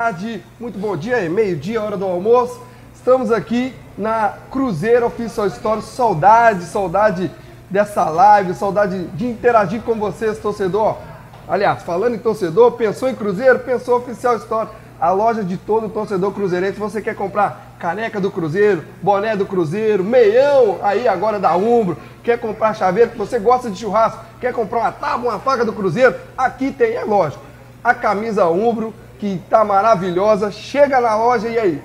tarde, muito bom dia, meio-dia, hora do almoço. Estamos aqui na Cruzeiro Official Store. Saudade, saudade dessa live, saudade de interagir com vocês, torcedor. Aliás, falando em torcedor, pensou em Cruzeiro, pensou Oficial Store, a loja de todo torcedor cruzeirense. Você quer comprar caneca do Cruzeiro, boné do Cruzeiro, meião aí agora da Umbro, quer comprar chaveiro, você gosta de churrasco, quer comprar uma tábua, uma faca do Cruzeiro, aqui tem, é lógico, a camisa Umbro, que tá maravilhosa, chega na loja e aí,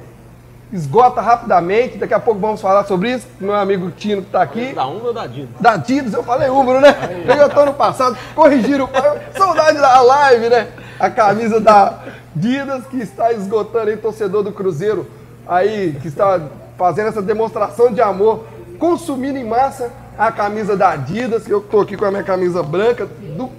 esgota rapidamente. Daqui a pouco vamos falar sobre isso. Meu amigo Tino que está aqui. Da Umbro ou da Adidas? Da Adidas, eu falei Umbro, né? Eu tô no passado, corrigiram. Saudade da live, né? A camisa da Adidas que está esgotando aí, torcedor do Cruzeiro aí, que está fazendo essa demonstração de amor, consumindo em massa a camisa da Adidas, que eu tô aqui com a minha camisa branca, do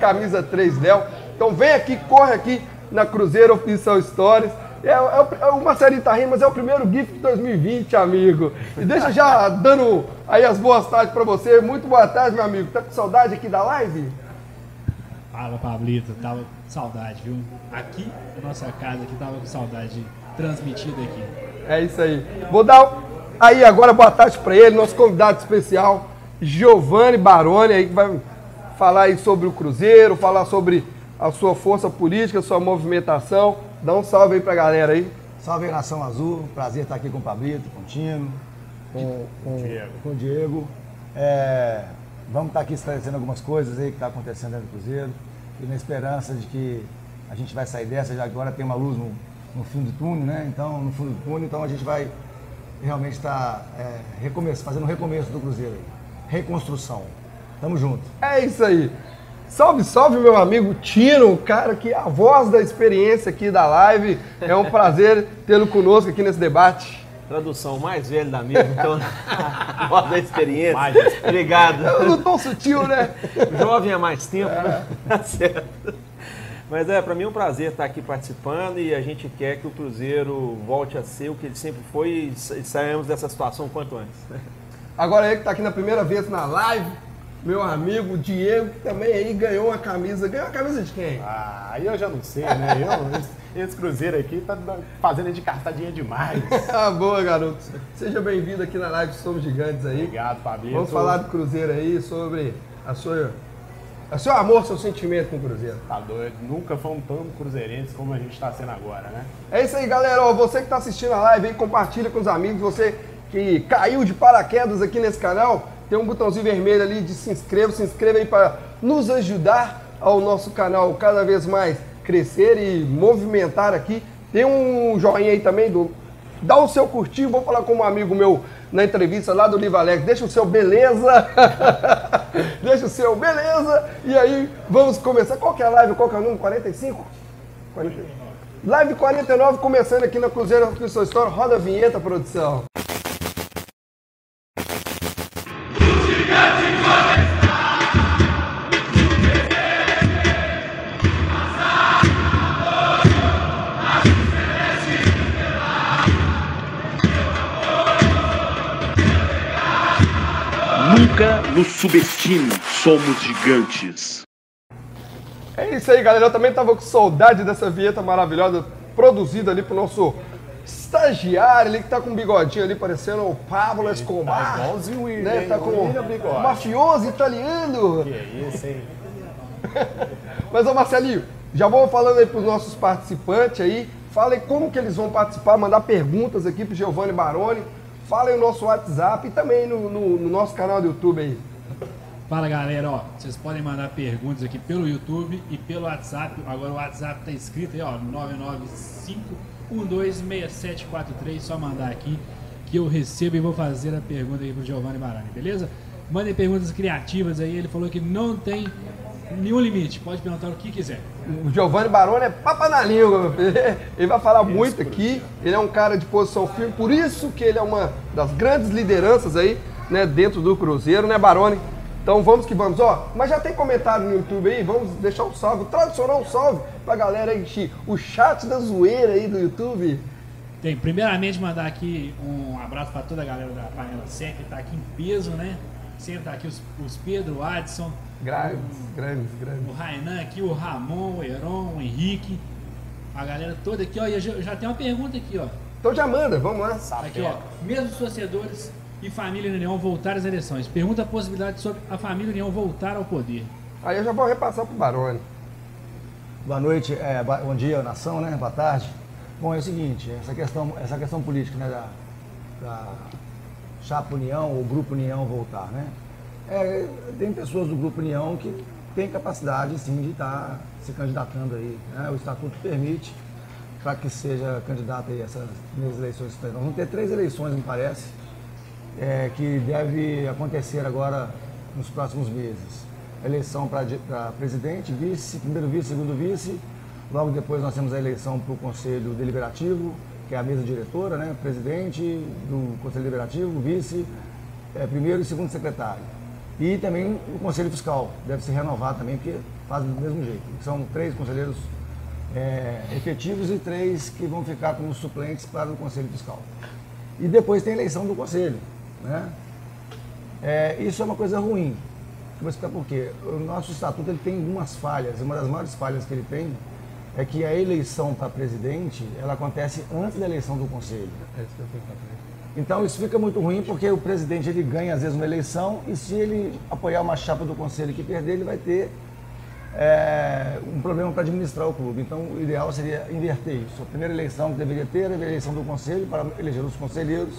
camisa 3 Léo. Então vem aqui, corre aqui na Cruzeiro Oficial Stories. É, é, é uma série tá rindo, mas é o primeiro GIF de 2020, amigo. E deixa já dando aí as boas tardes para você. Muito boa tarde, meu amigo. Tá com saudade aqui da live? Fala, Pablito. Tava com saudade, viu? Aqui, na nossa casa, aqui, tava com saudade transmitida aqui. É isso aí. Vou dar aí agora boa tarde para ele, nosso convidado especial, Giovanni Baroni, aí que vai falar aí sobre o Cruzeiro, falar sobre a sua força política, a sua movimentação. Dá um salve aí pra galera aí. Salve aí, Nação Azul. Prazer estar aqui com o Pablito, com o Tino, com, com, Diego. com o Diego. É, vamos estar aqui esclarecendo algumas coisas aí que está acontecendo dentro do Cruzeiro. E na esperança de que a gente vai sair dessa, já agora tem uma luz no, no fim do túnel, né? Então, no fundo do túnel, então a gente vai realmente estar é, recomeço, fazendo um recomeço do Cruzeiro aí. Reconstrução. Tamo junto. É isso aí. Salve, salve, meu amigo Tino, cara, que é a voz da experiência aqui da live. É um prazer tê-lo conosco aqui nesse debate. Tradução mais velha da minha, então, voz da experiência. Mais. Obrigado. Eu não tão sutil, né? Jovem há mais tempo, é. né? Tá certo. Mas é, para mim é um prazer estar aqui participando e a gente quer que o Cruzeiro volte a ser o que ele sempre foi e saímos dessa situação quanto antes. Agora ele que está aqui na primeira vez na live, meu amigo Diego, que também aí ganhou uma camisa. Ganhou a camisa de quem? Ah, aí eu já não sei, né? Eu, esse Cruzeiro aqui tá fazendo de cartadinha demais. ah, boa, garoto. Seja bem-vindo aqui na live Somos Gigantes aí. Obrigado, Fabinho. Vamos falar do Cruzeiro aí, sobre a sua, a seu amor, seu sentimento com o Cruzeiro. Tá doido. Nunca fomos tão cruzeirenses como a gente está sendo agora, né? É isso aí, galera. Ó, você que está assistindo a live aí, compartilha com os amigos. Você que caiu de paraquedas aqui nesse canal, tem um botãozinho vermelho ali de se inscreva, se inscreva aí para nos ajudar ao nosso canal cada vez mais crescer e movimentar aqui. Tem um joinha aí também, do, dá o seu curtir, vou falar com um amigo meu na entrevista lá do Liva Alex, deixa o seu beleza, deixa o seu beleza, e aí vamos começar, qual que é a live, qual que é o número, 45? 49. Live 49 começando aqui na Cruzeiro Cristo Store, roda a vinheta, produção. Nunca nos subestime, somos gigantes. É isso aí, galera. Eu também tava com saudade dessa vinheta maravilhosa, produzida ali pro nosso estagiário ali que tá com um bigodinho ali, parecendo o Pablo Escobar. Tá igualzinho o William, né? Tá com um mafioso italiano. Que é isso, hein? Mas, ô Marcelinho, já vou falando aí pros nossos participantes aí. Fala aí como que eles vão participar, mandar perguntas aqui pro Giovanni Baroni. Fala aí o nosso WhatsApp e também no, no, no nosso canal do YouTube aí. Fala galera, ó, vocês podem mandar perguntas aqui pelo YouTube e pelo WhatsApp. Agora o WhatsApp tá escrito aí, ó, 995126743, só mandar aqui que eu recebo e vou fazer a pergunta aí pro Giovanni Barani, beleza? Mandem perguntas criativas aí, ele falou que não tem nenhum limite, pode perguntar o que quiser. O Giovanni Baroni é papa na língua, ele vai falar muito aqui, ele é um cara de posição firme, por isso que ele é uma das grandes lideranças aí, né, dentro do Cruzeiro, né, Baroni? Então vamos que vamos, ó, mas já tem comentário no YouTube aí, vamos deixar um salve, um tradicional salve pra galera aí, o chat da zoeira aí do YouTube. Tem, primeiramente mandar aqui um abraço para toda a galera da Panela Sec, que tá aqui em peso, né? Sempre tá aqui os, os Pedro, o Adson, Grandes, grandes, grandes. O Rainan aqui, o Ramon, o Heron, o Henrique. A galera toda aqui, ó, e já, já tem uma pergunta aqui, ó. Então já manda, vamos lá. Aqui, ó. Mesmo os torcedores e família União voltar às eleições. Pergunta a possibilidade sobre a família União voltar ao poder. Aí eu já vou repassar pro Barone. Boa noite, é, bom dia, nação, né? Boa tarde. Bom, é o seguinte, essa questão, essa questão política, né, da, da Chapa União ou Grupo União voltar, né? É, tem pessoas do Grupo União que têm capacidade, sim, de estar se candidatando aí. Né? O Estatuto permite para que seja candidato aí essas eleições. Nós vamos ter três eleições, me parece, é, que deve acontecer agora nos próximos meses. Eleição para presidente, vice, primeiro vice, segundo vice. Logo depois nós temos a eleição para o Conselho Deliberativo, que é a mesa diretora, né? presidente do Conselho Deliberativo, vice, é, primeiro e segundo secretário. E também o Conselho Fiscal, deve se renovar também, porque faz do mesmo jeito. São três conselheiros é, efetivos e três que vão ficar como suplentes para o Conselho Fiscal. E depois tem a eleição do Conselho. Né? É, isso é uma coisa ruim. Vou explicar por quê. O nosso estatuto ele tem algumas falhas. Uma das maiores falhas que ele tem é que a eleição para presidente ela acontece antes da eleição do Conselho. É então isso fica muito ruim porque o presidente ele ganha às vezes uma eleição e se ele apoiar uma chapa do Conselho que perder, ele vai ter é, um problema para administrar o clube. Então, o ideal seria inverter isso. A primeira eleição que deveria ter era a eleição do conselho para eleger os conselheiros,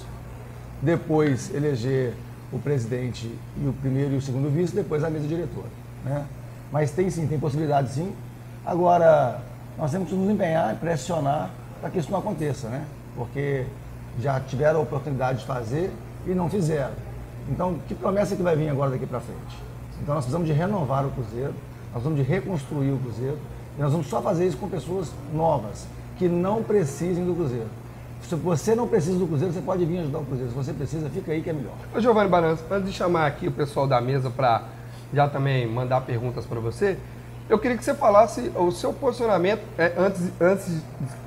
depois eleger o presidente e o primeiro e o segundo vice, depois a mesa diretora. Né? Mas tem sim, tem possibilidade sim. Agora, nós temos que nos empenhar e pressionar para que isso não aconteça, né? Porque já tiveram a oportunidade de fazer e não fizeram. Então, que promessa que vai vir agora daqui para frente? Então, nós precisamos de renovar o Cruzeiro, nós vamos de reconstruir o Cruzeiro e nós vamos só fazer isso com pessoas novas, que não precisem do Cruzeiro. Se você não precisa do Cruzeiro, você pode vir ajudar o Cruzeiro. Se você precisa, fica aí que é melhor. Ô Giovanni Barança, antes de chamar aqui o pessoal da mesa para já também mandar perguntas para você, eu queria que você falasse o seu posicionamento. É, antes, antes,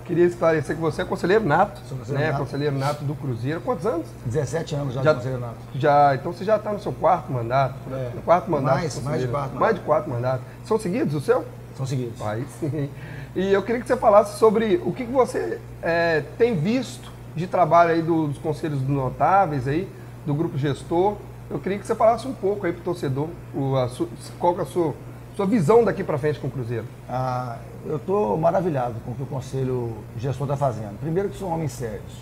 queria esclarecer que você é conselheiro nato, conselheiro né? Nato. Conselheiro nato do Cruzeiro. Quantos anos? 17 anos já, já de conselheiro nato. Já, então você já está no seu quarto mandato. É. No quarto mandato. Mais, mais de quatro. Mais de quatro mandatos. São seguidos o seu? São seguidos. Aí sim. E eu queria que você falasse sobre o que, que você é, tem visto de trabalho aí dos conselhos notáveis aí, do grupo gestor. Eu queria que você falasse um pouco aí para o torcedor, o, a qual é a sua sua visão daqui para frente com o Cruzeiro? Ah, eu estou maravilhado com o que o Conselho Gestor está fazendo. Primeiro que são homens sérios.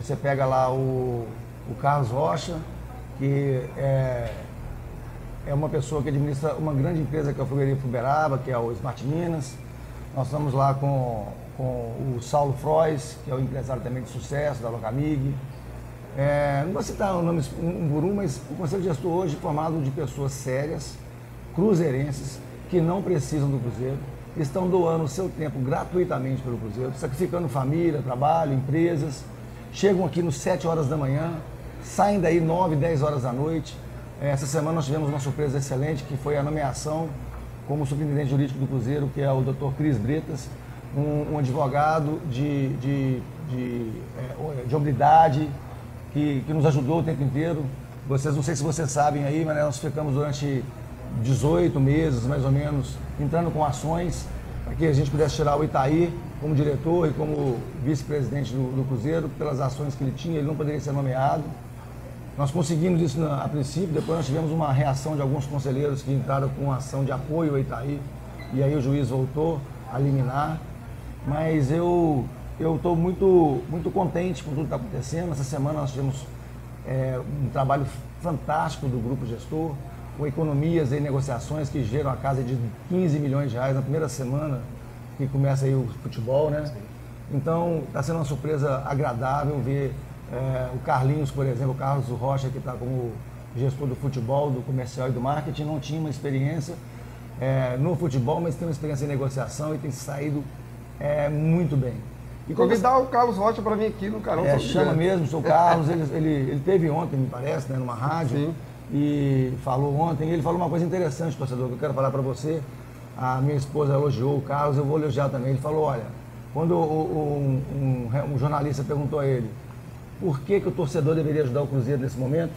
Você pega lá o, o Carlos Rocha, que é, é uma pessoa que administra uma grande empresa que é o Fogueirinho Uberaba, que é o Smart Minas. Nós estamos lá com, com o Saulo Frois, que é o empresário também de sucesso da Locamig. É, não vou citar nomes um por um, mas o Conselho Gestor hoje é formado de pessoas sérias, cruzeirenses, que não precisam do Cruzeiro, estão doando o seu tempo gratuitamente pelo Cruzeiro, sacrificando família, trabalho, empresas, chegam aqui nos 7 horas da manhã, saem daí 9, 10 horas da noite. É, essa semana nós tivemos uma surpresa excelente, que foi a nomeação como superintendente jurídico do Cruzeiro, que é o Dr. Cris Bretas, um, um advogado de, de, de, é, de que, que nos ajudou o tempo inteiro. Vocês, não sei se vocês sabem aí, mas nós ficamos durante 18 meses, mais ou menos, entrando com ações para que a gente pudesse tirar o Itaí como diretor e como vice-presidente do, do, Cruzeiro, pelas ações que ele tinha, ele não poderia ser nomeado. Nós conseguimos isso na, a princípio, depois nós tivemos uma reação de alguns conselheiros que entraram com ação de apoio ao Itaí, e aí o juiz voltou a eliminar. Mas eu estou muito, muito contente com tudo que está acontecendo. Essa semana nós tivemos é, um trabalho fantástico do grupo gestor com economias e negociações que geram a casa de 15 milhões de reais na primeira semana que começa aí o futebol, né? Então está sendo uma surpresa agradável ver é, o Carlinhos, por exemplo, o Carlos Rocha, que está como gestor do futebol, do comercial e do marketing, não tinha uma experiência é, no futebol, mas tem uma experiência em negociação e tem saído é, muito bem. E convidar o Carlos Rocha para vir aqui no canal. É, chama mesmo, sou o Carlos, ele, ele, ele teve ontem, me parece, né, numa rádio. Sim e falou ontem, ele falou uma coisa interessante, torcedor, que eu quero falar para você. A minha esposa elogiou o Carlos, eu vou elogiar também. Ele falou, olha, quando um, um, um jornalista perguntou a ele por que, que o torcedor deveria ajudar o Cruzeiro nesse momento,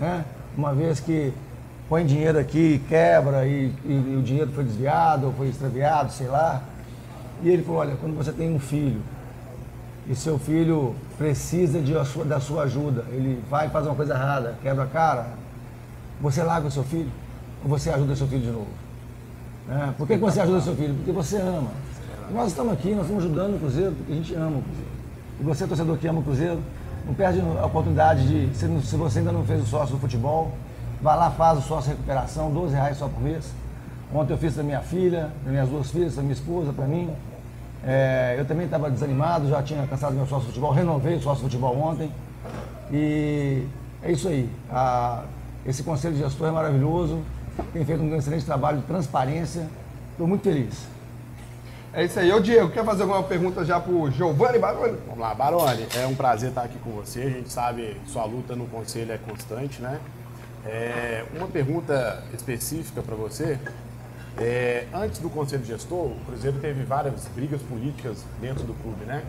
né? uma vez que põe dinheiro aqui, quebra e, e, e o dinheiro foi desviado ou foi extraviado, sei lá. E ele falou, olha, quando você tem um filho e seu filho precisa de, da sua ajuda, ele vai fazer uma coisa errada, quebra a cara, você larga o seu filho ou você ajuda o seu filho de novo? É, por que, que você ajuda o seu filho? Porque você ama. Nós estamos aqui, nós estamos ajudando o Cruzeiro porque a gente ama o Cruzeiro. E você, torcedor que ama o Cruzeiro, não perde a oportunidade de, se, você ainda não fez o sócio do futebol, vai lá, faz o sócio recuperação, 12 reais só por mês. Ontem eu fiz da minha filha, das minhas duas filhas, da minha esposa, para mim. É, eu também estava desanimado, já tinha cansado do meu sócio futebol, renovei o sócio futebol ontem. E é isso aí. A, esse conselho de gestor é maravilhoso, tem feito um excelente trabalho de transparência. Estou muito feliz. É isso aí. Ô Diego, quer fazer alguma pergunta já para o Giovanni Baroni? Vamos lá, Baroni. É um prazer estar aqui com você. A gente sabe que sua luta no conselho é constante, né? É, uma pergunta específica para você. É, antes do Conselho Gestor, o Cruzeiro teve várias brigas políticas dentro do clube, né?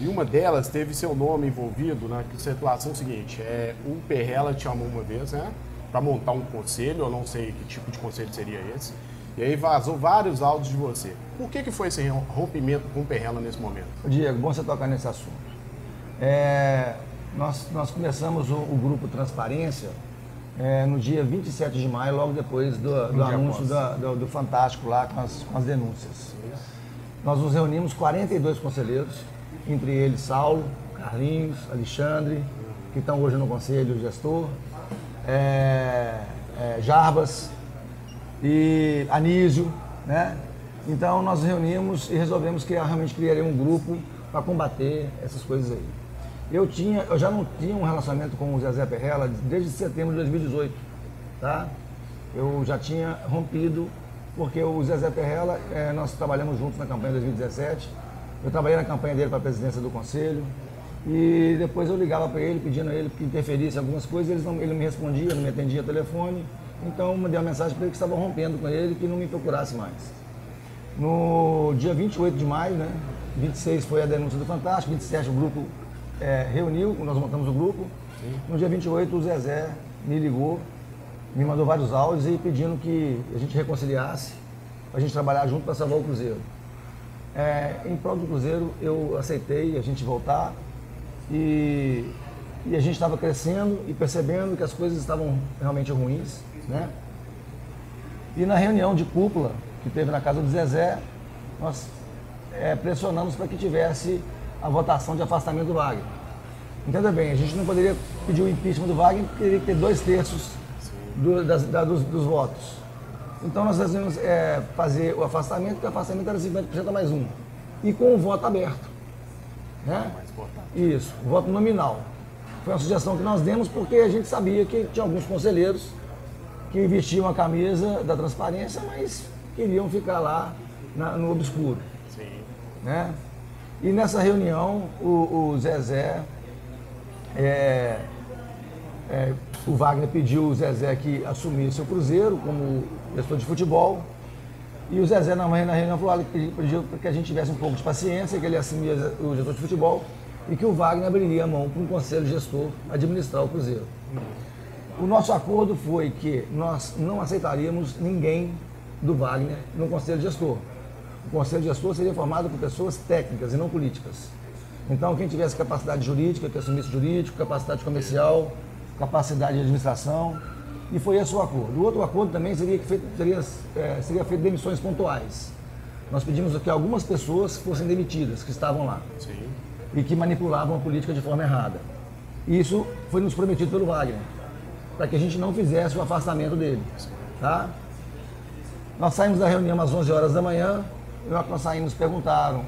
E uma delas teve seu nome envolvido na situação seguinte: é, o Perrela te chamou uma vez, né? Para montar um conselho, eu não sei que tipo de conselho seria esse. E aí vazou vários áudios de você. Por que, que foi esse rompimento com o Perrela nesse momento? Diego, bom você tocar nesse assunto. É, nós, nós começamos o, o grupo Transparência é, no dia 27 de maio, logo depois do, do anúncio da, do, do, Fantástico lá com as, com as denúncias. Nós nos reunimos 42 conselheiros, entre eles Saulo, Carlinhos, Alexandre, que estão hoje no conselho gestor, é, é, Jarbas e Anísio, né? Então nós reunimos e resolvemos que realmente criaria um grupo para combater essas coisas aí. Eu, tinha, eu já não tinha um relacionamento com o Zezé Perrella desde setembro de 2018, tá? Eu já tinha rompido, porque o Zezé Perrella, é, nós trabalhamos juntos na campanha de 2017, eu trabalhei na campanha dele para a presidência do conselho, e depois eu ligava para ele, pedindo a ele que interferisse em algumas coisas, ele não, ele não me respondia, não me atendia telefone, então eu mandei uma mensagem para ele que estava rompendo com ele, que não me procurasse mais. No dia 28 de maio, né, 26 foi a denúncia do Fantástico, 27 o grupo é, reuniu, nós montamos o grupo. Sim. No dia 28, o Zezé me ligou, me mandou vários áudios e pedindo que a gente reconciliasse, a gente trabalhar junto para salvar o Cruzeiro. É, em prol do Cruzeiro, eu aceitei a gente voltar e, e a gente estava crescendo e percebendo que as coisas estavam realmente ruins. Né? E na reunião de cúpula que teve na casa do Zezé, nós é, pressionamos para que tivesse a votação de afastamento do Wagner. Entenda bem, a gente não poderia pedir o impeachment do Wagner, porque teria que ter dois terços do, das, da, dos, dos, votos. Então nós resolvemos é, fazer o afastamento, porque o afastamento era 50% a mais um. E com o voto aberto. Né? Isso, voto nominal. Foi uma sugestão que nós demos porque a gente sabia que tinha alguns conselheiros que vestiam a camisa da transparência, mas queriam ficar lá na, no obscuro. Sim. Né? E nessa reunião, o, o Zezé, é, é, o Wagner pediu o Zezé que assumisse o Cruzeiro como gestor de futebol. E o Zezé, na manhã, na reunião, falou, pediu para que a gente tivesse um pouco de paciência, que ele assumia o gestor de futebol e que o Wagner abriria a mão para um conselho gestor administrar o Cruzeiro. O nosso acordo foi que nós não aceitaríamos ninguém do Wagner no conselho gestor. O conselho gestor seria formado por pessoas técnicas e não políticas. Então, quem tivesse capacidade jurídica, que assumisse jurídico, capacidade comercial, capacidade de administração, e foi esse o acordo. O outro acordo também seria, feito, seria, é, seria feito demissões pontuais. Nós pedimos que algumas pessoas fossem demitidas, que estavam lá, Sim. e que manipulavam a política de forma errada. Isso foi nos prometido pelo Wagner, para que a gente não fizesse o afastamento dele. Tá? Nós saímos da reunião às 11 horas da manhã, que nós saímos perguntaram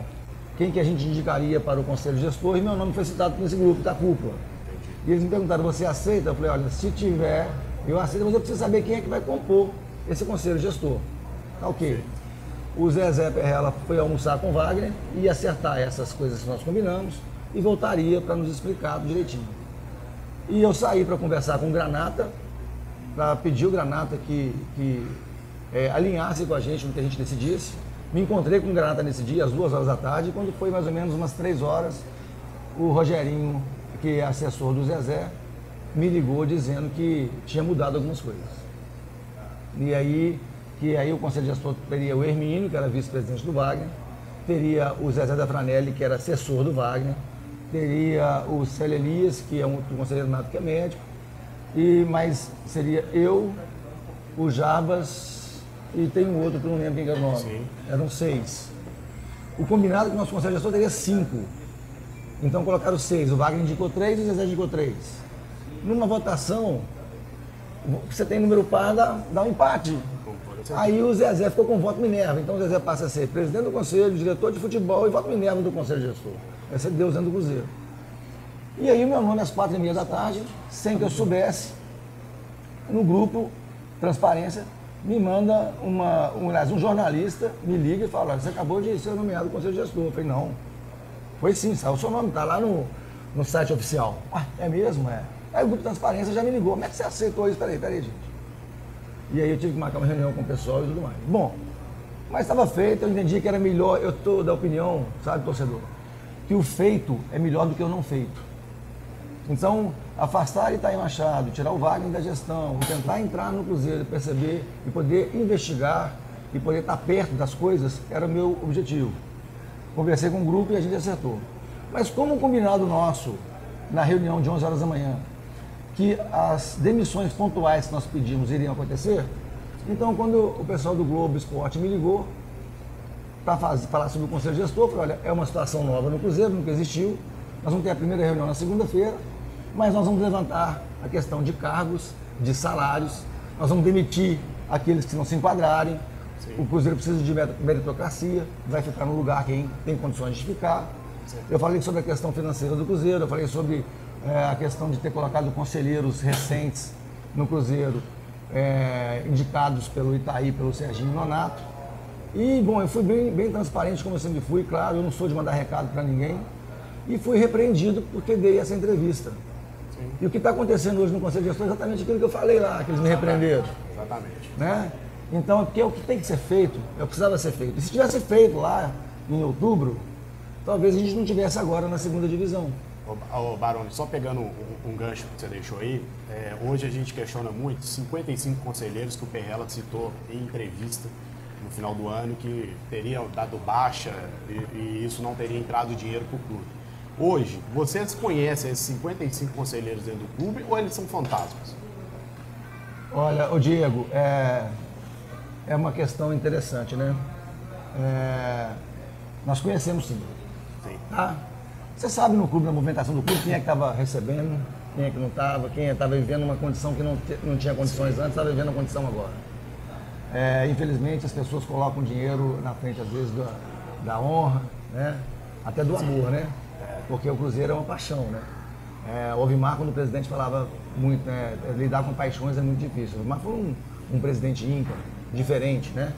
quem que a gente indicaria para o conselho gestor e meu nome foi citado nesse grupo da cúpula. E eles me perguntaram, você aceita? Eu falei, olha, se tiver, eu aceito, mas eu preciso saber quem é que vai compor esse conselho gestor. Tá ok. O Zezé Perrella foi almoçar com Wagner e acertar essas coisas que nós combinamos e voltaria para nos explicar direitinho. E eu saí para conversar com o Granata, para pedir o Granata que, que é, alinhasse com a gente no que a gente decidisse. Me encontrei com o Granata nesse dia, às duas horas da tarde, quando foi mais ou menos umas três horas, o Rogerinho, que é assessor do Zezé, me ligou dizendo que tinha mudado algumas coisas. E aí, que aí o Conselho de Gestor teria o Hermínio, que era vice-presidente do Wagner, teria o Zezé da Franelli, que era assessor do Wagner, teria o Célio Elias, que é um conselheiro nato que é médico, e mais seria eu, o Jabas e tem um outro que eu não lembro quem era o nome. Sim. Eram seis. O combinado que o nosso conselho gestor teria cinco. Então colocaram seis. O Wagner indicou três e o Zezé indicou três. Numa votação, você tem número par, dá, dá um empate. Aí o Zezé ficou com voto Minerva. Então o Zezé passa a ser presidente do conselho, diretor de futebol e voto Minerva do conselho gestor. Esse é Deus dentro do Cruzeiro. E aí meu nome às quatro e meia da tarde, sem que eu soubesse, no grupo Transparência, me manda uma, um, um jornalista, me liga e fala, "Olha, você acabou de ser nomeado no conselho gestor. Eu falei, não. Foi sim, saiu o seu nome, tá lá no, no site oficial. Ah, é mesmo? É. Aí o grupo Transparência já me ligou. Como é que você aceitou isso? Peraí, peraí, gente. E aí eu tive que marcar uma reunião com o pessoal e tudo mais. Bom, mas estava feito, eu entendi que era melhor, eu estou da opinião, sabe, torcedor, que o feito é melhor do que o não feito. Então, afastar Itaí Machado, tirar o Wagner da gestão, tentar entrar no Cruzeiro, perceber e poder investigar e poder estar perto das coisas era o meu objetivo. Conversei com o grupo e a gente acertou. Mas como um combinado nosso, na reunião de 11 horas da manhã, que as demissões pontuais que nós pedimos iriam acontecer, então quando o pessoal do Globo Esporte me ligou para falar sobre o Conselho Gestor, eu falei, olha, é uma situação nova no Cruzeiro, nunca existiu, nós vamos ter a primeira reunião na segunda-feira, mas nós vamos levantar a questão de cargos, de salários, nós vamos demitir aqueles que não se enquadrarem, o Cruzeiro precisa de merit- meritocracia, vai ficar no lugar quem tem condições de ficar. Eu falei sobre a questão financeira do Cruzeiro, eu falei sobre eh, a questão de ter colocado conselheiros recentes no Cruzeiro, eh, indicados pelo Itaí, pelo Serginho Nonato. E, bom, eu fui bem, bem transparente, como eu sempre fui, claro, eu não sou de mandar recado para ninguém. E fui repreendido porque dei essa entrevista. E o que está acontecendo hoje no Conselho de Gestão é exatamente aquilo que eu falei lá, que eles me repreenderam. Exatamente. Né? Então, porque é o que tem que ser feito, é o que precisava ser feito. E se tivesse feito lá em outubro, talvez a gente não tivesse agora na segunda divisão. Ô, Baroni, só pegando um, um gancho que você deixou aí, é, hoje a gente questiona muito 55 conselheiros que o Perrella citou em entrevista no final do ano que teriam dado baixa e, e isso não teria entrado dinheiro para o clube. Hoje, vocês conhecem esses 55 conselheiros dentro do clube ou eles são fantasmas? Olha, o Diego, é, é uma questão interessante, né? É, nós conhecemos sim. Sim. Tá? Você sabe no clube, na movimentação do clube, quem é que estava recebendo, quem é que não estava, quem estava vivendo uma condição que não, não tinha condições antes, estava vivendo a condição agora. É, infelizmente, as pessoas colocam dinheiro na frente, às vezes, da, da honra, né? até do amor, né? Porque o Cruzeiro é uma paixão, né? É, o Ovimar, quando o presidente falava muito, né? Lidar com paixões é muito difícil. Ovimar foi um, um presidente ímpar, diferente, né?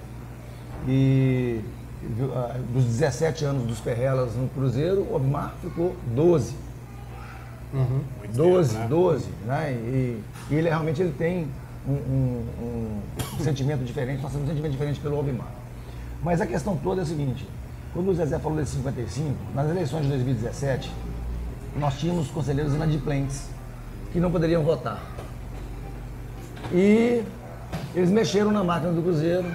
E dos 17 anos dos Perrelas no Cruzeiro, o Ovimar ficou 12. Muito 12, tempo, né? 12, né? E, e ele realmente ele tem um, um- um sentimento diferente, nós temos um sentimento diferente pelo Alvimar. Mas a questão toda é a seguinte, quando o Zezé falou desse 55, nas eleições de 2017, nós tínhamos conselheiros inadimplentes que não poderiam votar. E eles mexeram na máquina do Cruzeiro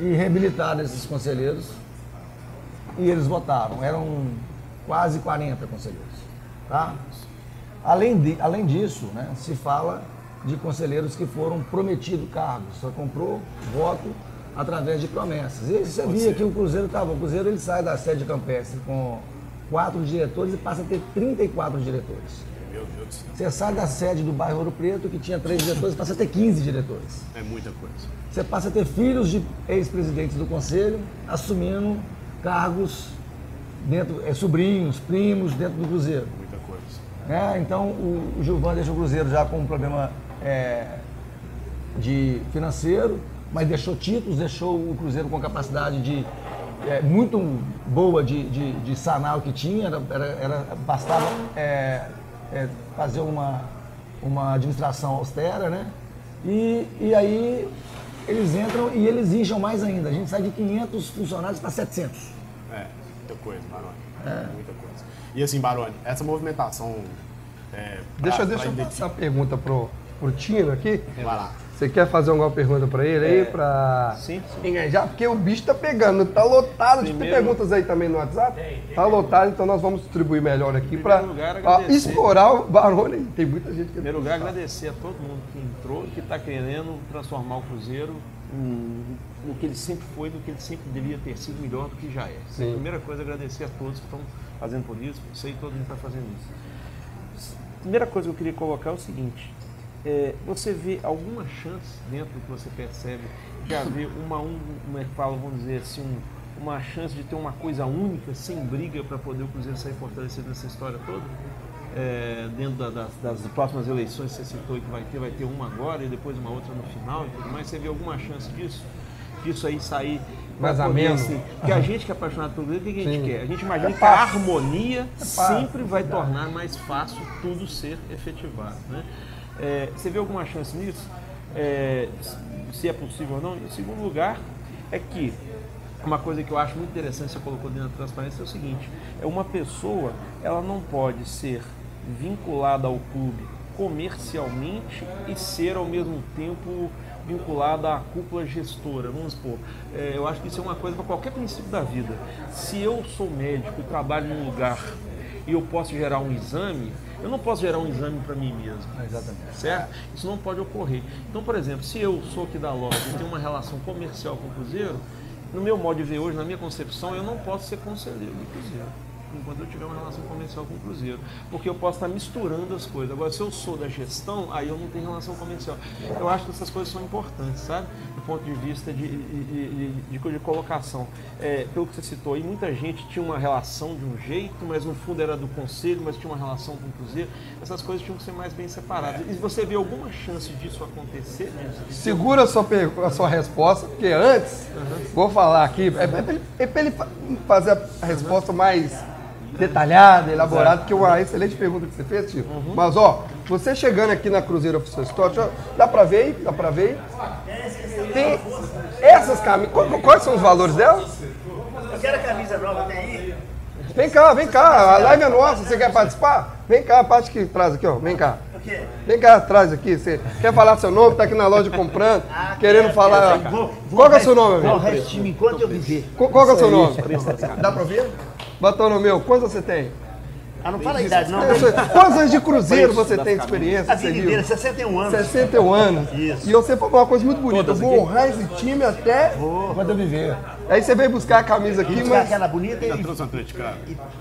e reabilitaram esses conselheiros e eles votaram. Eram quase 40 conselheiros. Tá? Além, de, além disso, né, se fala de conselheiros que foram prometidos cargos, só comprou voto através de promessas. E você via que o Cruzeiro estava, o Cruzeiro ele sai da sede campestre com quatro diretores e passa a ter 34 diretores. Meu Deus do céu. Você sai da sede do bairro Ouro Preto, que tinha três diretores, passa a ter 15 diretores. É muita coisa. Você passa a ter filhos de ex-presidentes do conselho assumindo cargos dentro, é, sobrinhos, primos dentro do Cruzeiro. Muita coisa. né? Então o, o Gilvan deixa o Cruzeiro já com um problema é, de financeiro, mas deixou títulos, deixou o Cruzeiro com capacidade de é, muito boa de, de, de sanar o que tinha, era, era, era- bastava é, é, fazer uma, uma administração austera, né? E, e aí eles entram e eles incham mais ainda. A gente sai de 500 funcionários para 700. É, muita coisa, Baroni. É. Muita coisa. E assim, Baroni, essa movimentação. É, pra- Deixa, pra deixa eu passar a pergunta pro, pro Tino aqui. Vai lá. Você quer fazer alguma pergunta para ele aí? É, Pra sim, engajar? Porque o bicho tá pegando, tá lotado. Tem Primeiro- perguntas aí também no WhatsApp? Tá lotado, então nós vamos distribuir melhor aqui para explorar o Barone. Tem muita gente que Em primeiro lugar, agradecer a todo mundo que entrou e que está querendo transformar o Cruzeiro no que ele sempre foi, no que ele sempre devia ter sido melhor do que já é. Sim. Primeira coisa, agradecer a todos que estão fazendo por isso, você e todo mundo está fazendo isso. Primeira coisa que eu queria colocar é o seguinte: é, você vê alguma chance dentro do que você percebe de haver uma, um, como é que fala, vamos dizer assim, um- uma chance de ter uma coisa única, sem briga, para poder o Cruzeiro sair fortalecido nessa história toda? É, dentro da- das, das próximas eleições que você citou que vai ter, vai ter uma agora e depois uma outra no final e tudo mais, você vê alguma chance disso? Disso aí sair ameno. assim, Porque a gente que é apaixonado pelo Cruzeiro, o que a gente Sim. quer? A gente imagina É que a harmonia fácil, sempre vai tornar mais fácil tudo ser efetivado. Né? É, você vê alguma chance nisso? É, se é possível ou não? Em segundo lugar, é que uma coisa que eu acho muito interessante você colocou dentro da transparência é o seguinte: é uma pessoa, ela não pode ser vinculada ao clube comercialmente e ser ao mesmo tempo vinculada à cúpula gestora. Vamos supor, é, eu acho que isso é uma coisa para qualquer princípio da vida. Se eu sou médico e trabalho num lugar e eu posso gerar um exame, eu não posso gerar um exame para mim mesmo. Exatamente. Certo? Isso não pode ocorrer. Então, por exemplo, se eu sou aqui da loja e tenho uma relação comercial com o Cruzeiro, no meu modo de ver hoje, na minha concepção, eu não posso ser conselheiro do Cruzeiro. Enquanto eu tiver uma relação comercial com o Cruzeiro. Porque eu posso estar misturando as coisas. Agora, se eu sou da gestão, aí eu não tenho relação comercial. Eu acho que essas coisas são importantes, sabe? Do ponto de vista de, de, de, de- de colocação. É, pelo que você citou aí, muita gente tinha uma relação de um jeito, mas no fundo era do conselho, mas tinha uma relação com o Cruzeiro. Essas coisas tinham que ser mais bem separadas. E você vê alguma chance disso acontecer? Disso? Segura a sua, a sua resposta, porque antes, vou falar aqui, é, pra ele- é para ele fa- fazer a resposta mais detalhada, elaborada, porque é uma excelente pergunta que você fez, Tio. Mas, ó, você chegando aqui na Cruzeiro Oficial Store, dá pra ver aí? Dá pra ver aí? Tem essas camisas, quais são os valores delas? Eu quero a camisa nova, tem aí? Vem cá, vem cá, a live é nossa, você quer participar? Vem cá, a parte que traz aqui, ó, vem cá. Vem cá atrás aqui, você quer falar seu nome, tá aqui na loja comprando, querendo quero, falar. quero. Vou- vou Qual que é o seu nome, amigo? resistir enquanto eu viver. Qual, qual que é o seu nome? Dá pra ver? Batom no meu, quantos você tem? Ah, não fala a idade, não. Quantos anos de cruzeiro você tem de experiência? A vida viu? inteira, 61 anos. 61 anos. Isso. E você falou uma coisa muito bonita. Eu vou honrar esse time até. Enquanto eu viver. Aí você veio buscar a camisa aqui, Buscar mas. aquela bonita e... Trouxe um atleticano.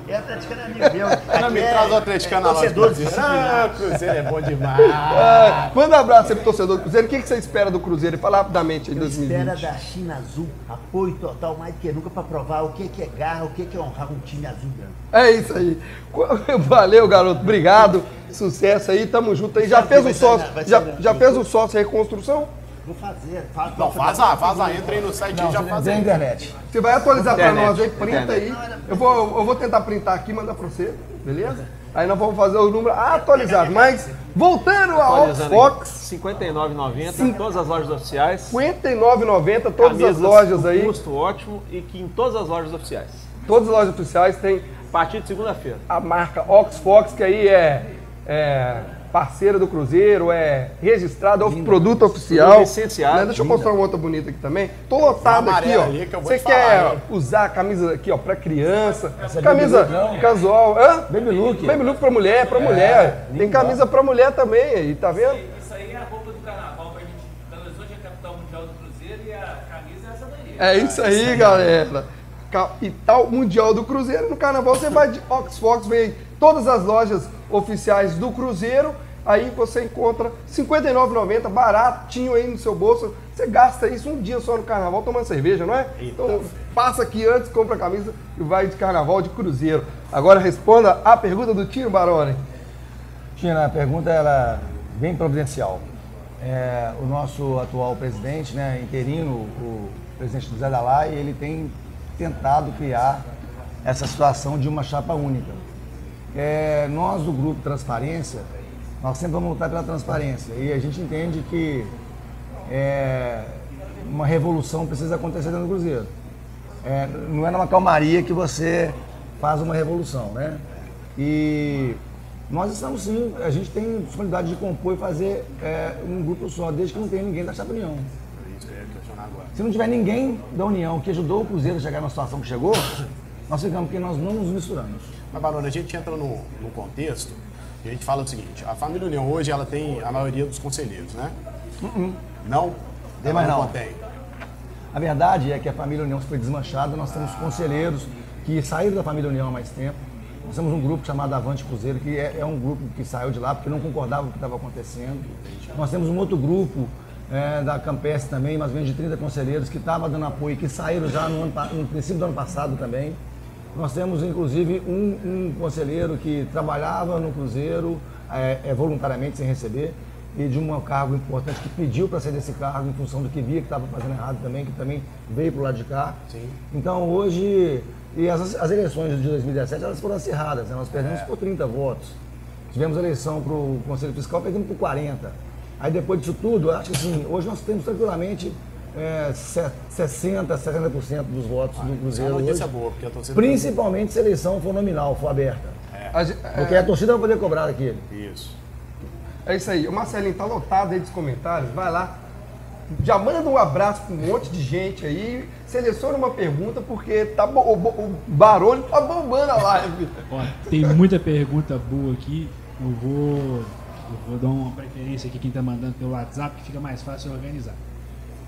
É atleticano é amigo meu. Não, me é- traz o atleticano na loja. pra você. disciplinados. Ah, Cruzeiro é bom demais. Ah, manda um abraço aí pro torcedor do Cruzeiro. O que que você espera do Cruzeiro? Fala rapidamente aí, Eu espero 2020. da China Azul apoio total, mais do que nunca, para provar o que que é garra, o que que é honrar um time azul branco. É isso aí. Valeu, garoto. Obrigado. Sucesso aí. Tamo junto aí. Já fez o sócio? Já, na- já fez o sócio reconstrução? Vou fazer. Faz, Não, faz a, faz a, entra aí no site e já faz aí. internet. Você vai atualizar pra Internet, nós aí, printa aí. Eu vou, eu vou tentar printar aqui e mandar pra você, beleza? Aí nós vamos fazer o número atualizado. Mas, voltando ao Fox, aqui, R$ 59,90 em todas as lojas oficiais. R$ 59,90, todas as Camisas lojas com aí, Custo ótimo e que em todas as lojas oficiais. todas as lojas oficiais tem A partir de segunda-feira. a marca Oxfox, que aí é, é parceira do Cruzeiro, é registrada, é o produto oficial. Licenciado. Né? Deixa eu mostrar uma outra bonita aqui também. Tô lotado aqui, ó. ali que Você quer falar, hein? usar a camisa aqui, ó, pra criança, é camisa não? casual, hã? Baby look. Baby look pra mulher, pra mulher. Tem lindo, camisa pra mulher também aí, tá vendo? Isso aí é a roupa do carnaval pra gente. Belo Horizonte é capital mundial do Cruzeiro e a camisa é essa daí. É isso aí, galera. Capital Mundial do Cruzeiro. No carnaval você vai de Oxfox, vem em todas as lojas oficiais do Cruzeiro. Aí você encontra R$ 59,90, baratinho aí no seu bolso. Você gasta isso um dia só no carnaval tomando cerveja, não é? Então passa aqui antes, compra a camisa e vai de carnaval de Cruzeiro. Agora responda a pergunta do Tino Baroni. Tina, a pergunta ela é bem providencial. É, o nosso atual presidente, né, interino, o presidente José Dalai, ele tem tentado criar essa situação de uma chapa única. É, nós do grupo Transparência, nós sempre vamos lutar pela transparência e a gente entende que é, uma revolução precisa acontecer dentro do Cruzeiro. É, não é numa calmaria que você faz uma revolução, né? E Nós estamos sim, a gente tem disponibilidade de compor e fazer é, um grupo só, desde que não tenha ninguém da Chapa União. Isso que eu ia questionar agora. Se não tiver ninguém da União que ajudou o Cruzeiro a chegar na situação que chegou, nós ficamos porque nós não nos misturamos. Mas, Barone, a gente entra no, no contexto e a gente fala o seguinte, a família União hoje, ela tem a maioria dos conselheiros, né? Não? Tem mais não. contém. A verdade é que a família União foi desmanchada, nós temos conselheiros que saíram da família União há mais tempo. Nós temos um grupo chamado Avante Cruzeiro, que é, é um grupo que saiu de lá porque não concordava com o que estava acontecendo. Nós temos um outro grupo é, da Campestre também, mais ou menos de 30 conselheiros, que estava dando apoio, que saíram já no, ano no princípio do ano passado também. Nós temos, inclusive, um, um conselheiro que trabalhava no Cruzeiro é, é, voluntariamente, sem receber, e de um cargo importante que pediu para sair desse cargo em função do que via que estava fazendo errado também, que também veio para o lado de cá. Sim. Então, hoje, e as, as eleições de 2017, elas foram acirradas, né? nós perdemos por 30 votos. Tivemos eleição para o Conselho Fiscal, perdemos por 40. Aí, depois disso tudo, eu acho que assim, hoje nós temos tranquilamente é, se- 60%, 70% dos votos do Isso é Cruzeiro uma hoje. boa, porque a torcida... Principalmente se a eleição for nominal, for aberta. Ge- Porque a torcida vai poder cobrar daquele. Isso. É isso aí. O Marcelinho tá lotado aí dos comentários. Vai lá. Já manda um abraço para um monte de gente aí. Seleciona uma pergunta, porque tá bo- o, bo- o barulho tá bombando a live. Ó, tem muita pergunta boa aqui. Eu vou, eu vou dar uma preferência aqui quem tá mandando pelo WhatsApp, que fica mais fácil organizar.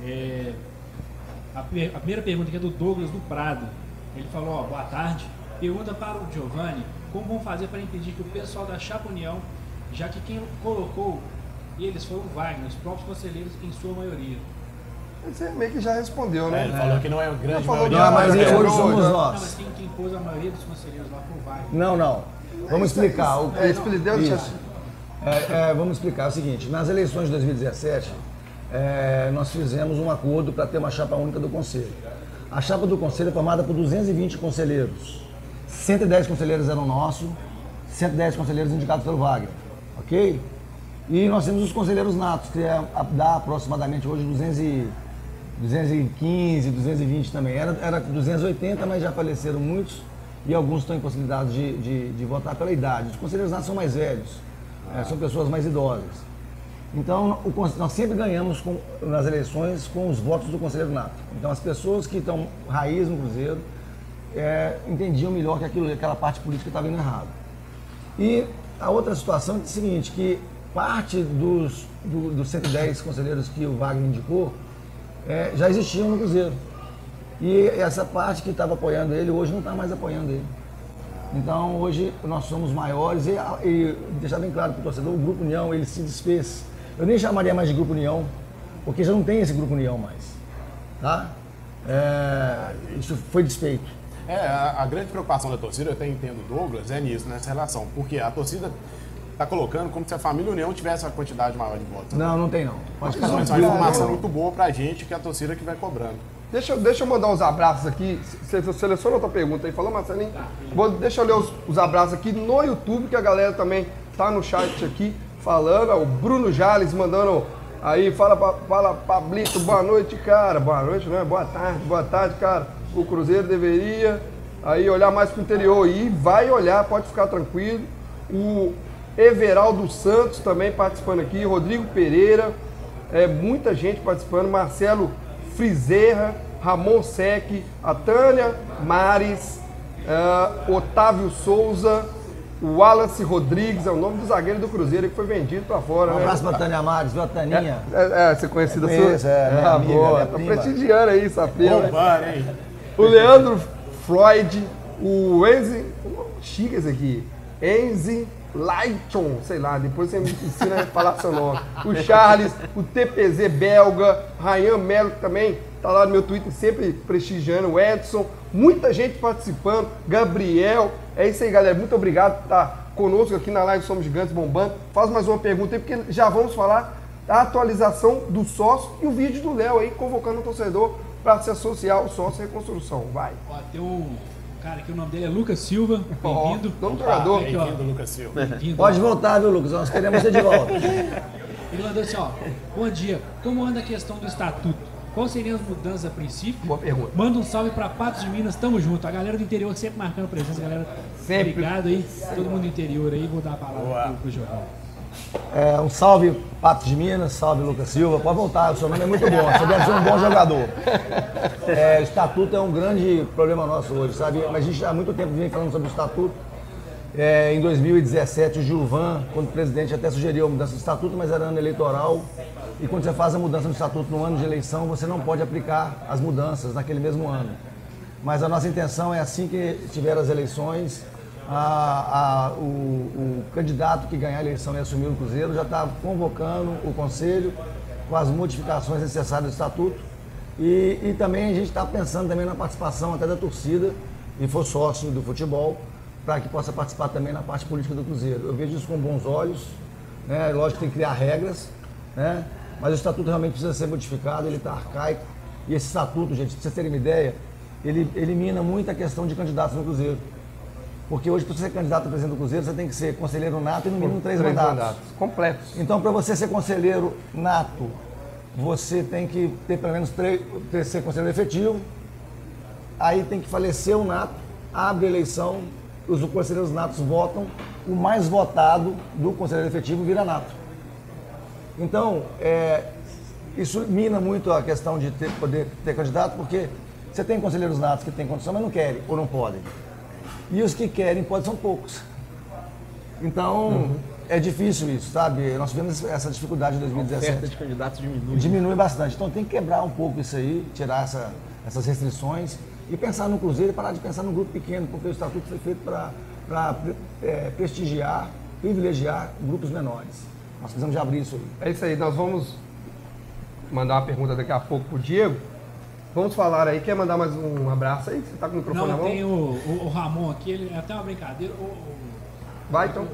É, a, a primeira pergunta aqui é do Douglas do Prado. Ele falou, ó, boa tarde. Pergunta para o Giovanni, como vão fazer para impedir que o pessoal da Chapa União, já que quem colocou eles foram o Wagner, os próprios conselheiros em sua maioria. Você meio que já respondeu, É, né? ele falou que não é a grande falou maioria. Não, mas mas hoje somos já- Não, nós. mas quem, quem pôs a maioria dos conselheiros lá foi o Wagner. Não, não. Vamos explicar. O, É, deixa- Isso. É, é, vamos explicar o seguinte: nas eleições de 2017, é, nós fizemos um acordo para ter uma chapa única do Conselho. A chapa do Conselho é formada por 220 conselheiros. 110 conselheiros eram nossos, 110 conselheiros indicados pelo Wagner. Ok? E nós temos os conselheiros natos, que é, dá aproximadamente hoje 200 e, 215, 220 também. Era, era 280, mas já faleceram muitos e alguns estão impossibilitados de, de, de votar pela idade. Os conselheiros natos são mais velhos, eh, são pessoas mais idosas. Então, o nós sempre ganhamos com- nas eleições com os votos do conselheiro nato. Então, as pessoas que estão raiz no Cruzeiro eh, entendiam melhor que aquilo, aquela parte política estava indo errado. E a outra situação é a seguinte, que parte dos, do- dos 110 conselheiros que o Wagner indicou eh, já existiam no Cruzeiro. E essa parte que estava apoiando ele, hoje não está mais apoiando ele. Então, hoje nós somos maiores e, e deixar bem claro para o torcedor, o Grupo União, ele se desfez. Eu nem chamaria mais de Grupo União, porque já não tem esse Grupo União mais. Tá? É, isso foi desfeito. É, a, a grande preocupação da torcida, eu até entendo o Douglas, é nisso, nessa relação. Porque a torcida está colocando como se a família União tivesse uma quantidade maior de votos. Não, não tem não. Pode ficar Isso é uma informação muito boa pra gente, que é a torcida que vai cobrando. Deixa, eu- deixa eu mandar uns abraços aqui. Você seleciona outra pergunta aí. Falou, Marcelinho? Vou, deixa eu ler os, os abraços aqui no YouTube, que a galera também tá no chat aqui falando. Ó, O Bruno Jales mandando aí. Fala, fala Pablito, boa noite, cara. Boa noite, né? Boa tarde, boa tarde, cara. O Cruzeiro deveria aí olhar mais pro interior. E vai olhar, pode ficar tranquilo. O Everaldo Santos também participando aqui. Rodrigo Pereira. É, muita gente participando. Marcelo Frizerra, Ramon Sec, a Tânia Mares, é, Otávio Souza, o Wallace Rodrigues, é o nome do zagueiro do Cruzeiro que foi vendido para fora, Um né? abraço para Tânia Mares, viu a Taninha? É, é, você conhecida É, sua? conheço, é, minha ah, amiga, boa. minha Tá prima. prestigiando aí, Safira. Bombando, hein? O Leandro Freud, o Enzi. Chica esse aqui. Enzi Lighton, sei lá, depois você me ensina a falar seu nome. O Charles, o TPZ belga, Ryan Melo também tá lá no meu Twitter sempre prestigiando, o Edson, muita gente participando, Gabriel. É isso aí, galera. Muito obrigado por estar conosco aqui na live Somos Gigantes Bombando. Faz mais uma pergunta aí, porque já vamos falar a atualização do sócio e o vídeo do Léo aí convocando o torcedor para se associar ao sócio reconstrução. Vai. Um cara aqui, o nome dele é Lucas Silva. Bem-vindo. Nome do jogador. Bem-vindo, Lucas Silva. Bem-vindo. Pode voltar, viu, Lucas? Nós queremos você de volta. Ele mandou assim, ó. Bom dia. Como anda a questão do estatuto? Quais seriam as mudanças a princípio? Boa pergunta. Manda um salve pra Patos de Minas, tamo junto. A galera do interior sempre marcando presença, a galera. Sempre. Obrigado aí, todo mundo do interior aí. Vou dar a palavra pro, pro Giovanni. É, um salve Patos de Minas, salve Lucas Silva. Pode voltar, o seu nome é muito bom. Você deve ser um bom jogador. É, o estatuto é um grande problema nosso hoje, sabe? Mas a gente há muito tempo vem falando sobre o estatuto. É, em 2017, o Gilvan, quando presidente, até sugeriu a mudança do estatuto, mas era ano eleitoral. E quando você faz a mudança do estatuto no ano de eleição, você não pode aplicar as mudanças naquele mesmo ano. Mas a nossa intenção é assim que tiver as eleições, a- a- o, o candidato que ganhar a eleição e assumir o Cruzeiro já está convocando o Conselho com as modificações necessárias do Estatuto. E, e também a gente está pensando também na participação até da torcida, e for sócio do futebol, para que possa participar também na parte política do Cruzeiro. Eu vejo isso com bons olhos, né? lógico que tem que criar regras, né? mas o Estatuto realmente precisa ser modificado, ele está arcaico. E esse Estatuto, gente, para vocês terem uma ideia, ele elimina muita questão de candidatos no Cruzeiro. Porque hoje, para você ser candidato a presidente do Cruzeiro, você tem que ser conselheiro nato e no mínimo três, Três mandatos. mandatos. Completos. Então, para você ser conselheiro nato, você tem que ter pelo menos três, ter, ser conselheiro efetivo. Aí tem que falecer o nato, abre a eleição, os conselheiros natos votam, o mais votado do conselheiro efetivo vira nato. Então, é, isso mina muito a questão de ter, poder ter candidato, porque você tem conselheiros natos que têm condição, mas não querem ou não podem. E os que querem podem são poucos. Então, é difícil isso, sabe? Nós tivemos essa dificuldade em A oferta 2017. de candidatos diminui. Diminui bastante. Então tem que quebrar um pouco isso aí, tirar essa- essas restrições e pensar no Cruzeiro e parar de pensar no grupo pequeno, porque o estatuto foi feito para prestigiar, privilegiar grupos menores. Nós precisamos de abrir isso aí. É isso aí, nós vamos mandar uma pergunta daqui a pouco pro Diego. Vamos falar aí, quer mandar mais um abraço aí? Você tá com o microfone na Não, mão? tem o, o- o Ramon aqui, ele é até uma brincadeira. O- o- Vai então.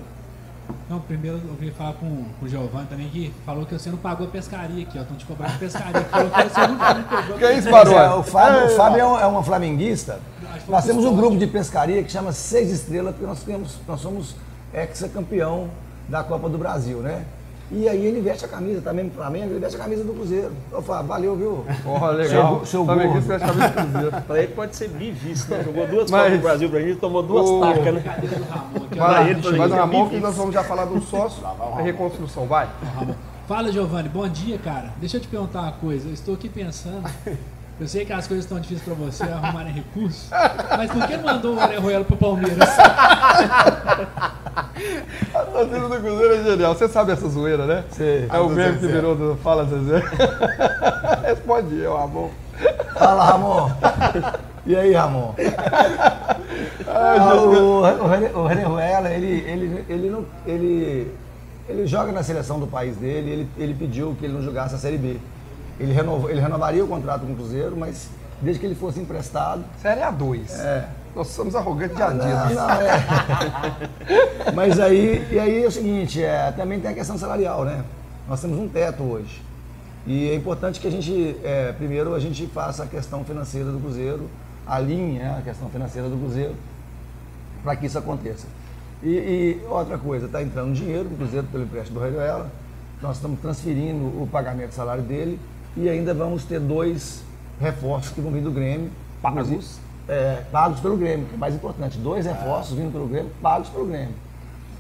Não, primeiro eu queria falar com, com o Giovanni também, que falou que você não pagou a pescaria aqui, ó. Estão te cobrando a pescaria. que Falou que você nunca me pegou. Que é isso, é, Barulho? o Fábio, o Fábio é, um, é uma flamenguista. Nós temos um grupo de pescaria que chama Seis Estrelas, porque nós, temos, nós somos ex-campeão da Copa do Brasil, né? E aí ele veste a camisa também pro Flamengo, ele veste a camisa do Cruzeiro. Ô Fábio, valeu, viu? Ó, legal. Seu- seu Flamenguista gordo. veste a camisa do Cruzeiro. Pra ele pode ser bivista. Jogou duas Copas do Brasil pra gente, tomou duas O- tacas, né? Vai ele, vai no é Ramon que bife. nós vamos já falar do sócio, a reconstrução. Vai. Fala, Giovanni. Bom dia, cara. Deixa eu te perguntar uma coisa. Eu estou aqui pensando. Eu sei que as coisas estão difíceis para você arrumarem recursos, mas por que mandou o Orejuela pro Palmeiras? A torcida do Cruzeiro é genial. Você sabe essa zoeira, né? Sei. É o meme que virou do Fala Zezé. Responde eu, Ramon. Fala, Ramon. E aí, Ramon? Ah, o, o, René- o René Ruela, ele, ele, ele, não, ele, ele joga na seleção do país dele, ele, ele pediu que ele não jogasse a Série B. Ele, renovou, ele renovaria o contrato com o Cruzeiro, mas desde que ele fosse emprestado. Série A2. É, Nós somos arrogantes de não, Adidas. não, é. Mas aí, e aí é o seguinte, é, também tem a questão salarial, né? Nós temos um teto hoje. E é importante que a gente, é, primeiro, a gente faça a questão financeira do Cruzeiro, alinhe né, a questão financeira do Cruzeiro, para que isso aconteça. E, e outra coisa, está entrando dinheiro do Cruzeiro pelo empréstimo do Raioela, nós estamos transferindo o pagamento do salário dele e ainda vamos ter dois reforços que vão vir do Grêmio. Pagos? É, pagos pelo Grêmio, que é mais importante. Dois reforços vindo pelo Grêmio, pagos pelo Grêmio.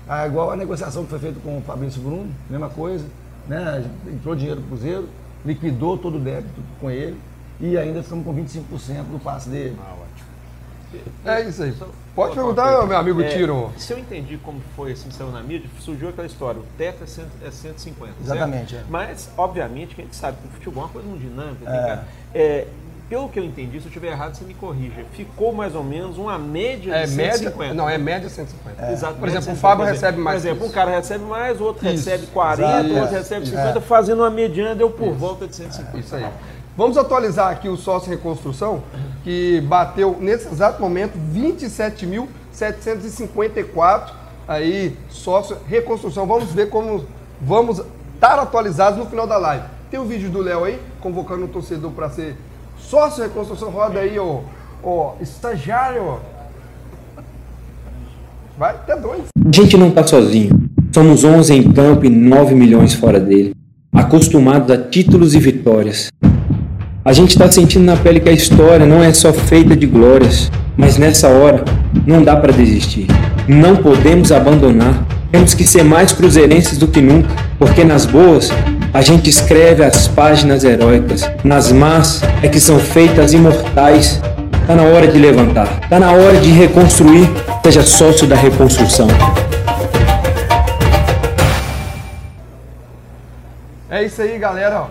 Ah, igual a negociação que foi feita com o Fabrício Bruno, mesma coisa. Né? Entrou dinheiro pro Cruzeiro, liquidou todo o débito com ele e ainda estamos com 25% do passe dele. É isso aí. Pode perguntar, meu amigo É, Tiro. Se eu entendi como foi assim, saiu na mídia, surgiu aquela história, o teto é, cento, é 150. certo? Exatamente, é. Mas, obviamente, que a gente sabe que o futebol é uma coisa muito dinâmica. tem cara- é, pelo que eu entendi, se eu estiver errado, você me corrija. Ficou mais ou menos uma média É de média. 150. Não, é média 150. Exato. Por exemplo, o 150, Fábio recebe mais Por exemplo, um cara recebe mais, o outro Isso. recebe 40, Exato, o outro é. recebe 50, fazendo uma mediana, deu por volta de 150. Isso aí. Vamos atualizar aqui o sócio reconstrução, que bateu nesse exato momento 27.754 aí sócio reconstrução. Vamos ver como vamos estar atualizados no final da live. Tem o vídeo do Léo aí convocando o torcedor para ser sócio reconstrução. Roda aí, ó, ó estagiário. Vai, até dois. A gente não tá sozinho. Somos 11 em campo e 9 milhões fora dele, acostumados a títulos e vitórias. A gente está sentindo na pele que a história não é só feita de glórias, mas nessa hora não dá para desistir. Não podemos abandonar. Temos que ser mais cruzeirenses do que nunca, porque nas boas a gente escreve as páginas heróicas, nas más é que são feitas imortais. Tá na hora de levantar, tá na hora de reconstruir. Seja sócio da reconstrução. É isso aí, galera.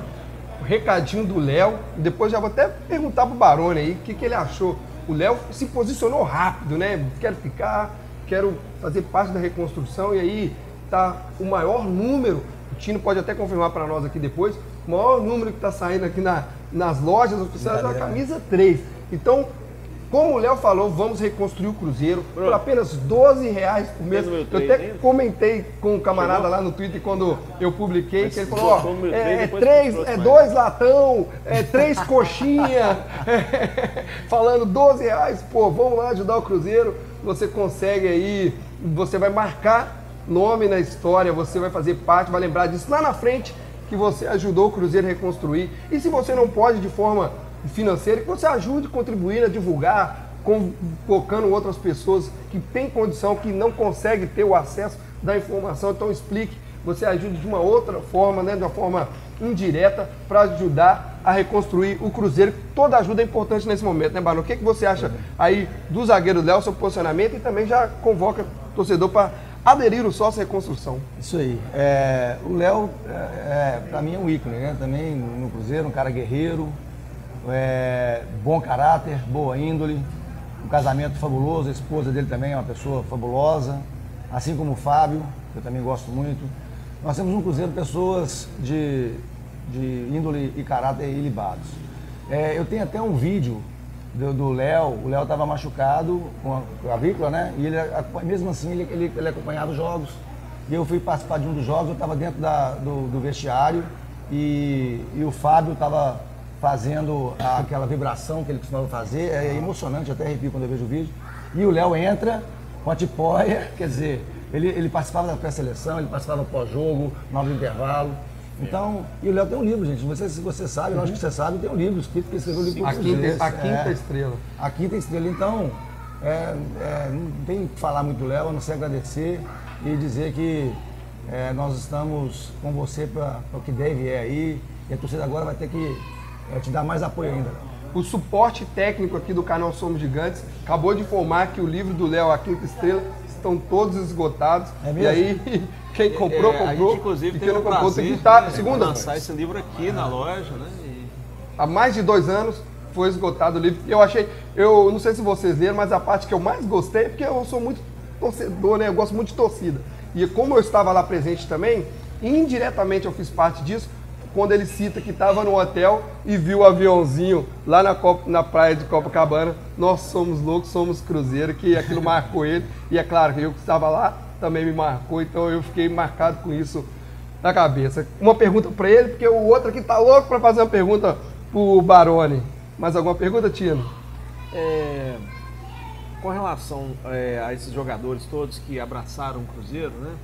O recadinho do Léo. Depois já vou até perguntar pro Barone aí o que, que ele achou. O Léo se posicionou rápido, né? Quero ficar, quero fazer parte da reconstrução. E aí tá o maior número. O Tino pode até confirmar para nós aqui depois. O maior número que está saindo aqui na- nas lojas oficiais é a camisa 3. Então, como o Léo falou, vamos reconstruir o Cruzeiro por apenas 12 reais por mês. Eu até comentei com um camarada Chegou? lá no Twitter quando eu publiquei, Mas que ele falou, ó, meu é, é três, é dois latão, é três coxinha, falando 12 reais, pô, vamos lá ajudar o Cruzeiro, você consegue aí, você vai marcar nome na história, você vai fazer parte, vai lembrar disso lá na frente, que você ajudou o Cruzeiro a reconstruir. E se você não pode de forma financeira, que você ajude contribuir a divulgar, convocando outras pessoas que têm condição, que não conseguem ter o acesso da informação. Então explique, você ajude de uma outra forma, né, de uma forma indireta, para ajudar a reconstruir o Cruzeiro. Toda ajuda é importante nesse momento, né, Barão? O que, que você acha aí do zagueiro Léo, seu posicionamento e também já convoca o torcedor para aderir o sócio reconstrução? Isso aí. É, o Léo, é, é, para mim, é um ícone, né? Também no Cruzeiro, um cara guerreiro, é, bom caráter, boa índole, um casamento fabuloso, a esposa dele também é uma pessoa fabulosa, assim como o Fábio, que eu também gosto muito. Nós temos no Cruzeiro pessoas de, de índole e caráter ilibados. É, eu tenho até um vídeo do do Léo, o Léo estava machucado com a clavícula, né? E ele, mesmo assim, ele, ele, ele acompanhava os jogos. E eu fui participar de um dos jogos, eu estava dentro da- do, do vestiário e, e o Fábio estava fazendo a- aquela vibração que ele costumava fazer. É emocionante, eu até arrepio quando eu vejo o vídeo. E o Léo entra com a tipóia, quer dizer, ele, ele participava da pré-seleção, ele participava pós-jogo, na do intervalo. Então, e o Léo tem um livro, gente. Você, se você sabe, eu acho que você sabe, tem um livro escrito que escreveu o livro A quinta, a quinta É. estrela. A quinta estrela, então, é, é, não tem o que falar muito do Léo, a não ser agradecer e dizer que é, nós estamos com você para o que deve é aí. E a torcida agora vai ter que é, te dar mais apoio ainda, Léo. O suporte técnico aqui do canal Somos Gigantes acabou de informar que o livro do Léo, A Quinta Estrela, estão todos esgotados. É e mesmo? aí, quem comprou, É, comprou. Gente, inclusive, quem não comprou prazer tem que estar. né, Segunda, lançar esse livro aqui na loja, né? E há mais de dois anos foi esgotado o livro. Eu achei, eu não sei se vocês leram, mas a parte que eu mais gostei é porque eu sou muito torcedor, né? Eu gosto muito de torcida. E como eu estava lá presente também, indiretamente eu fiz parte disso. Quando ele cita que estava no hotel e viu o aviãozinho lá na, Copa- na praia de Copacabana, nós somos loucos, somos cruzeiro, que aquilo marcou ele. E é claro que eu que estava lá também me marcou, então eu fiquei marcado com isso na cabeça. Uma pergunta para ele, porque o outro aqui tá louco para fazer uma pergunta pro Barone. Mais alguma pergunta, Tino? É, com relação é, a esses jogadores todos que abraçaram o Cruzeiro, né?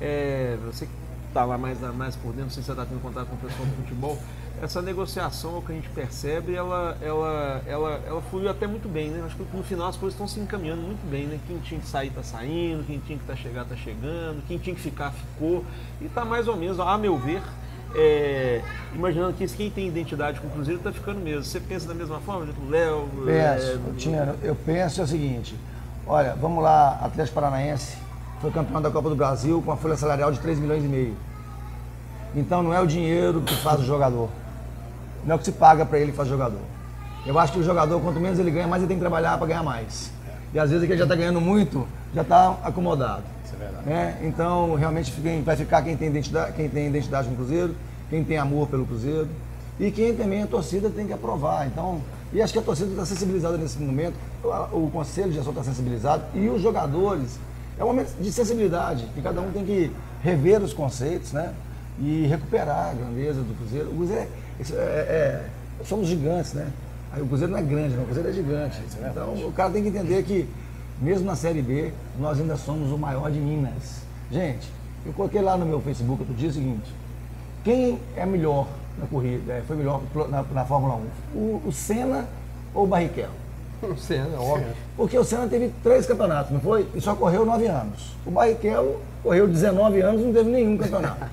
É, você que está lá mais, mais por dentro, não sei se você está tendo contato com o pessoal do futebol, essa negociação, o que a gente percebe, ela, ela, ela, ela fluiu até muito bem, né? Acho que no final as coisas estão se encaminhando muito bem, né? Quem tinha que sair está saindo, quem tinha que tá chegar está chegando, quem tinha que ficar ficou. E está mais ou menos, a meu ver, é, imaginando que quem tem identidade com o Cruzeiro está ficando mesmo. Você pensa da mesma forma, tipo, Léo? é, Penso, Tino, eu penso é o seguinte, olha, vamos lá, Atlético Paranaense foi campeão da Copa do Brasil com uma folha salarial de 3 milhões e meio. Então não é o dinheiro que faz o jogador. Não é o que se paga para ele que faz jogador. Eu acho que o jogador, quanto menos ele ganha, mais ele tem que trabalhar para ganhar mais. E às vezes ele já está ganhando muito, já está acomodado. Isso é verdade. né? Então, realmente vai ficar quem tem, identidade, quem tem identidade com o Cruzeiro, quem tem amor pelo Cruzeiro e quem também a torcida tem que aprovar. Então, e acho que a torcida está sensibilizada nesse momento, o, o conselho de gestão está sensibilizado e os jogadores. É um momento de sensibilidade, que cada um tem que rever os conceitos, né? E recuperar a grandeza do Cruzeiro. O Cruzeiro é, isso é- é- somos gigantes, né? Aí o Cruzeiro não é grande, não, o Cruzeiro é gigante. Então o cara tem que entender que, mesmo na Série B, nós ainda somos o maior de Minas. Gente, eu coloquei lá no meu Facebook outro dia o seguinte: quem é melhor na corrida, é, foi melhor na, na Fórmula 1? O, o Senna ou o Barrichello? O Senna, óbvio. Porque o Senna teve três campeonatos, não foi? E só correu nove anos. O Barrichello correu 19 anos e não teve nenhum campeonato.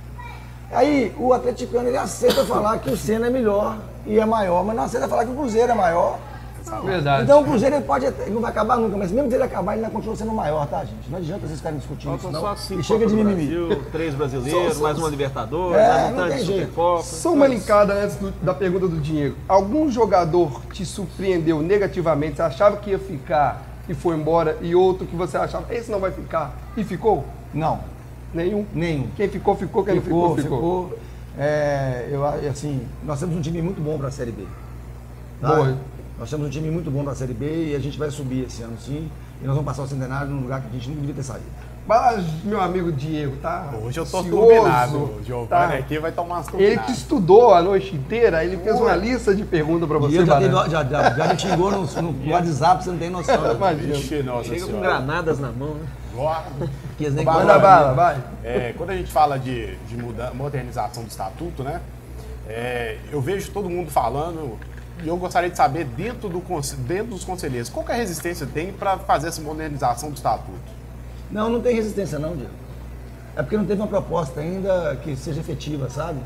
Aí o atleticano ele aceita falar que o Senna é melhor e é maior, mas não aceita falar que o Cruzeiro é maior. Verdade. Então o Cruzeiro ele pode até- ele não vai acabar nunca, mas mesmo se ele acabar, ele ainda continua sendo maior, tá, gente? Não adianta vocês ficarem discutindo isso, Faltam não. só cinco E chega de mimimi. Brasil, três brasileiros, Só- mais uma Libertadores, É, mais um tanto de. Supercopa. Só uma linkada antes do- da pergunta do Diego. Algum jogador te surpreendeu negativamente? Você achava que ia ficar e foi embora? E outro que você achava, esse não vai ficar e ficou? Não, Nenhum? nenhum. Quem ficou, ficou. Quem ficou, não ficou, ficou. ficou. É, eu, assim, nós temos um time muito bom para a Série B. tá? Boa. Nós temos um time muito bom para a Série B e a gente vai subir esse ano sim. E nós vamos passar o centenário num lugar que a gente não devia ter saído. Mas, meu amigo Diego, tá? Hoje eu tô ansioso, turbinado. O Giovanni tá? aqui vai tomar umas Ele turbinadas. que estudou a noite inteira, ele fez uma lista de perguntas pra E você, eu já, teve- já, já, já me xingou no, no WhatsApp, você não tem noção. né? Imagina. Vixe, nossa Chega com granadas na mão, né? Nem Manda bala, vai. É, quando a gente fala de, de muda- modernização do estatuto, né? é, eu vejo todo mundo falando e eu gostaria de saber dentro, do, dentro dos conselheiros qual que a resistência tem para fazer essa modernização do estatuto. Não, não tem resistência não, Diego. É porque não teve uma proposta ainda que seja efetiva, sabe?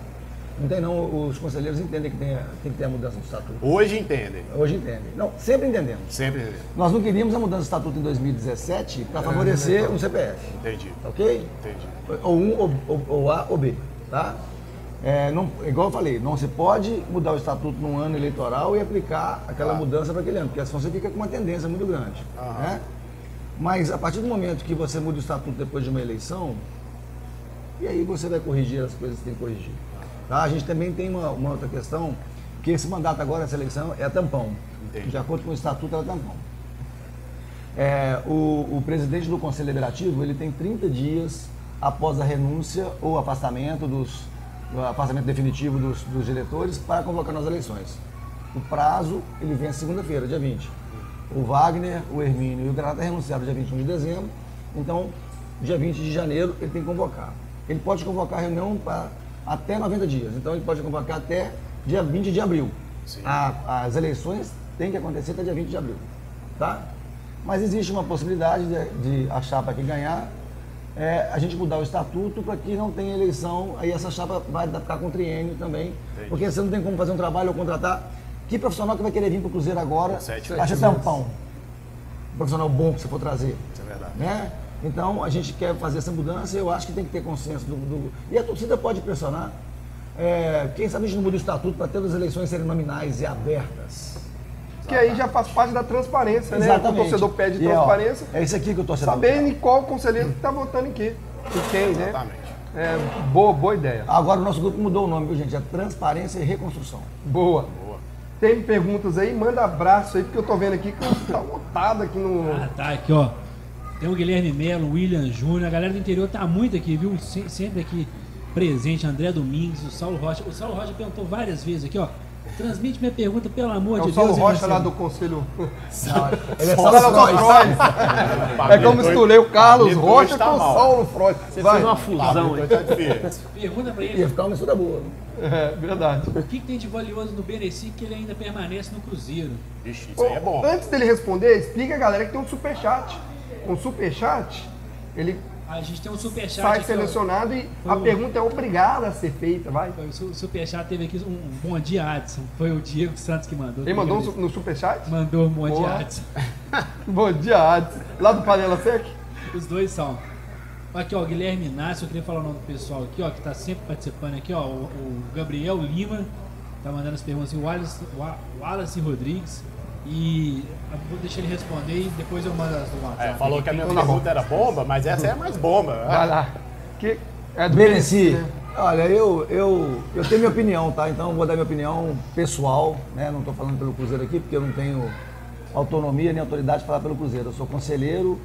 Não tem não, os conselheiros entendem que tem, tem que ter a mudança do estatuto. Hoje entendem, Hoje entendem. Não, sempre entendemos. sempre entendem. Nós não queríamos a mudança do estatuto em 2017 para favorecer um CPF, Entendi, ok? entendi. Ou um, ou, ou- ou A ou B, tá? É, não, igual eu falei, não se pode mudar o estatuto num ano eleitoral e aplicar aquela mudança para aquele ano, porque senão você fica com uma tendência muito grande. Né? Mas a partir do momento que você muda o estatuto depois de uma eleição, e aí você vai corrigir as coisas que tem que corrigir. Tá? A gente também tem uma, uma outra questão, que esse mandato agora, essa eleição, é tampão. Entendi. De acordo com o estatuto, ela é tampão. É, o, o presidente do Conselho Deliberativo ele tem 30 dias após a renúncia ou afastamento dos o afastamento definitivo dos, dos diretores para convocar nas eleições. O prazo ele vem segunda-feira, dia 20. O Wagner, o Hermínio e o Granata renunciaram dia 21 de dezembro, então dia 20 de janeiro ele tem que convocar. Ele pode convocar a reunião para até 90 dias, então ele pode convocar até dia 20 de abril. A- as eleições têm que acontecer até dia 20 de abril, tá? Mas existe uma possibilidade de, de a chapa que ganhar é, a gente mudar o estatuto para que não tenha eleição, aí essa chapa vai ficar com triênio também, porque você não tem como fazer um trabalho ou contratar. Que profissional que vai querer vir para o Cruzeiro agora? Sete Acha tampão. Um profissional bom que você for trazer. Isso é verdade. Né? Então a gente quer fazer essa mudança e eu acho que tem que ter consenso do. do- E a torcida pode pressionar. É, quem sabe a gente não muda o estatuto para todas as eleições serem nominais e abertas. Que aí já faz parte da transparência, né? O torcedor pede E, ó, transparência, é isso aqui que o torcedor sabendo em qual conselheiro que está votando em quê. E quem, né? Exatamente. É, boa, boa ideia. Agora o nosso grupo mudou o nome, viu, gente? É Transparência e Reconstrução. Boa. Tem perguntas aí? Manda abraço aí, porque eu tô vendo aqui que tá lotado aqui no. Ah, tá, aqui, ó. Tem o Guilherme Melo, o William Júnior, a galera do interior tá muito aqui, viu? Se- Sempre aqui presente, André Domingos, o Saulo Rocha. O Saulo Rocha perguntou várias vezes aqui, ó. Transmite minha pergunta, pelo amor É de o Deus. Saulo hein, Rocha lá do Conselho. Ele é Saulo Saulo Freud. Freud. É que eu misturei o Carlos Rocha tá com o. Saulo Freud. Você Vai. fez uma fusão aí. Tá. Pergunta pra Ia ele, ficar uma mistura boa. É, verdade. o que, que tem de valioso no Beneci que ele ainda permanece no Cruzeiro? Vixe, isso aí é bom. Antes dele responder, explica a galera que tem um superchat. Com superchat, ele A gente tem um superchat sai aqui, ó. selecionado e a o- pergunta é obrigada a ser feita, vai. O su- superchat teve aqui um, bom dia, Adson. Foi o Diego Santos que mandou. Ele mandou no superchat? Mandou um bom dia, Boa. Adson. Bom dia, Adson. Lá do Panela Sec? Os dois são. Aqui, ó, Guilherme Inácio, eu queria falar o nome do pessoal aqui, ó, que tá sempre participando aqui, ó. O, o Gabriel Lima tá mandando as perguntas, o Wallace, Wa- Wallace Rodrigues. E eu vou deixar ele responder e depois eu mando as do WhatsApp. É, falou que a minha Então tá pergunta era bomba, mas essa é mais bomba. Vai lá. Que é do Mereci. né? Olha, eu, eu, eu tenho minha opinião, tá? Então eu vou dar minha opinião pessoal, né? Não estou falando pelo Cruzeiro aqui, porque eu não tenho autonomia nem autoridade de falar pelo Cruzeiro. Eu sou conselheiro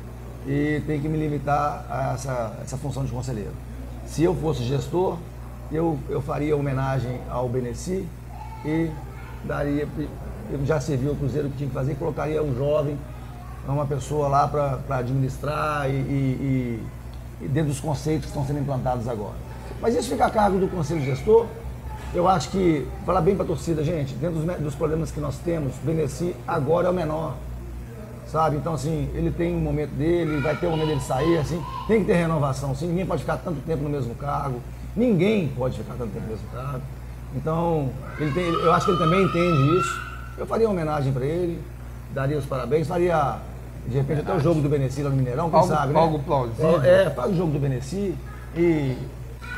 e tenho que me limitar a essa, essa função de conselheiro. Se eu fosse gestor, eu, eu faria homenagem ao Beneci e daria. Já servi o Cruzeiro que tinha que fazer, colocaria um jovem, uma pessoa lá para administrar e- e- e dentro dos conceitos que estão sendo implantados agora. Mas isso fica a cargo do conselho gestor. eu acho que, falar bem para a torcida, gente, dentro dos, dos problemas que nós temos, o Beneci agora é o menor. Sabe? Então, assim, ele tem um momento dele, vai ter um momento dele sair, assim, tem que ter renovação, assim, ninguém pode ficar tanto tempo no mesmo cargo, ninguém pode ficar tanto tempo no mesmo cargo. Então, ele tem, eu acho que ele também entende isso. Eu faria uma homenagem para ele, daria os parabéns, faria, de repente, até o jogo do Beneci lá no Mineirão, quem Algo- sabe, né? algo plausível. É, faz o jogo do Beneci e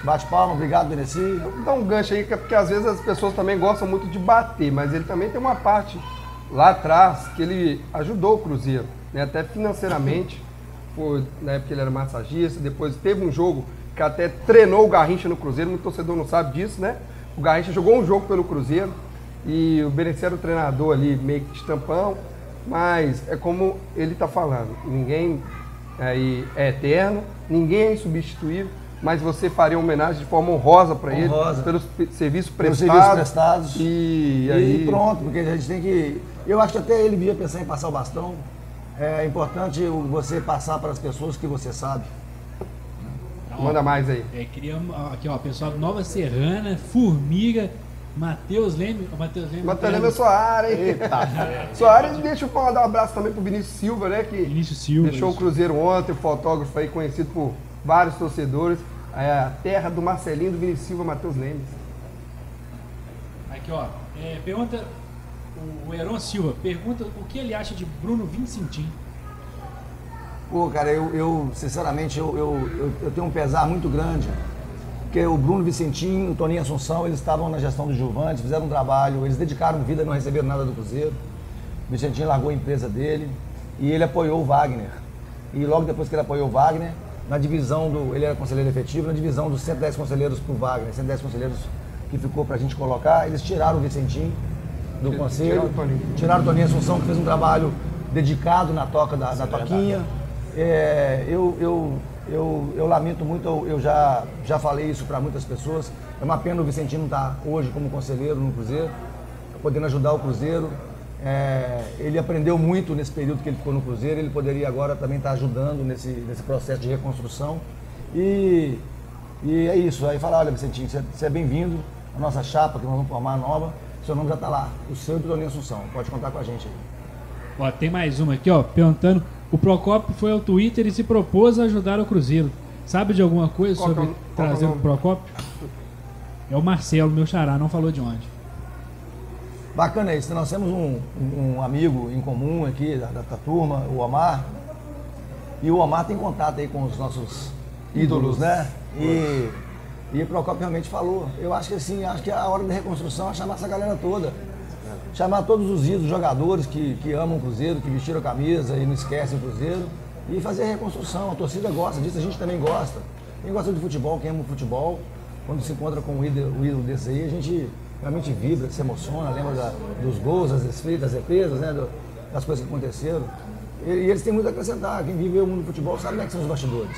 bate palma, obrigado, Beneci. Dá um gancho aí, é porque às vezes as pessoas também gostam muito de bater, mas ele também tem uma parte lá atrás que ele ajudou o Cruzeiro, né? até financeiramente. Foi, na época ele era massagista, depois teve um jogo que até treinou o Garrincha no Cruzeiro, muito torcedor não sabe disso, né? O Garrincha jogou um jogo pelo Cruzeiro e o Benecer era o treinador ali, meio que de tampão, mas é como ele está falando, ninguém aí é eterno, ninguém é insubstituível, mas você faria homenagem de forma honrosa para ele, pelos pe- serviços Pelos prestados. serviços prestados. E, E, aí, pronto, porque a gente tem que. Eu acho que até ele devia pensar em passar o bastão. É importante o- você passar para as pessoas que você sabe. manda mais aí. É, queria, ó, aqui, ó, pessoal Nova Serrana, Formiga, Matheus Leme. Matheus Leme. Mas também é sua área, hein? Sua área, deixa eu mandar um abraço também pro Vinícius Silva, né? Que Vinícius Silva. deixou o isso. Cruzeiro ontem, fotógrafo aí conhecido por vários torcedores. É a terra do Marcelinho, do Vinícius Silva, Matheus Lemes. Aqui, ó. é, pergunta. O Heron Silva pergunta o que ele acha de Bruno Vincentim. Pô, cara, eu, eu, sinceramente, eu, eu, eu, eu tenho um pesar muito grande. Porque o Bruno Vicentinho, o Toninho Assunção, eles estavam na gestão do Gilvante, fizeram um trabalho, eles dedicaram vida não receberam nada do Cruzeiro. O Vicentinho largou a empresa dele e ele apoiou o Wagner. E logo depois que ele apoiou o Wagner, na divisão do. Ele era conselheiro efetivo, na divisão dos 110 conselheiros pro Wagner, 110 conselheiros que ficou pra gente colocar, eles tiraram o Vicentinho do conselho. Tiraram o Toninho. Tiraram o Toninho Assunção, que fez um trabalho dedicado na toca da, na toquinha. É, eu, eu, eu, eu lamento muito, eu, já, já falei isso para muitas pessoas. É uma pena o Vicentino estar hoje como conselheiro no Cruzeiro, podendo ajudar o Cruzeiro. É, ele aprendeu muito nesse período que ele ficou no Cruzeiro, ele poderia agora também estar ajudando nesse, nesse processo de reconstrução. E, e é isso, aí falar, olha Vicentinho, você, é bem-vindo à nossa chapa que nós vamos formar nova, seu nome já está lá, o seu e do Assunção, pode contar com a gente aí. Ó, tem mais uma aqui, ó, perguntando. O Procopio foi ao Twitter e se propôs a ajudar o Cruzeiro. Sabe de alguma coisa Qual é sobre o- qual que é o trazer o? Procopio? É o Marcelo, meu xará, não falou de onde. Bacana isso. Nós temos um, um amigo em comum aqui da, da, da turma, o Omar. E o Omar tem contato aí com os nossos ídolos, né? E, e o Procopio realmente falou. Eu acho que assim, acho que a hora da reconstrução é chamar essa galera toda. Chamar todos os ídolos, jogadores que, que amam o Cruzeiro, que vestiram a camisa e não esquecem o Cruzeiro. E fazer a reconstrução. A torcida gosta disso, a gente também gosta. Quem gosta de futebol, quem ama o futebol, quando se encontra com um ídolo, um ídolo desse aí, a gente realmente vibra, se emociona, lembra da- dos gols, das desfeitas, das defesas, né, das coisas que aconteceram. E, e eles têm muito a acrescentar. Quem vive o mundo do futebol sabe como é que são os bastidores.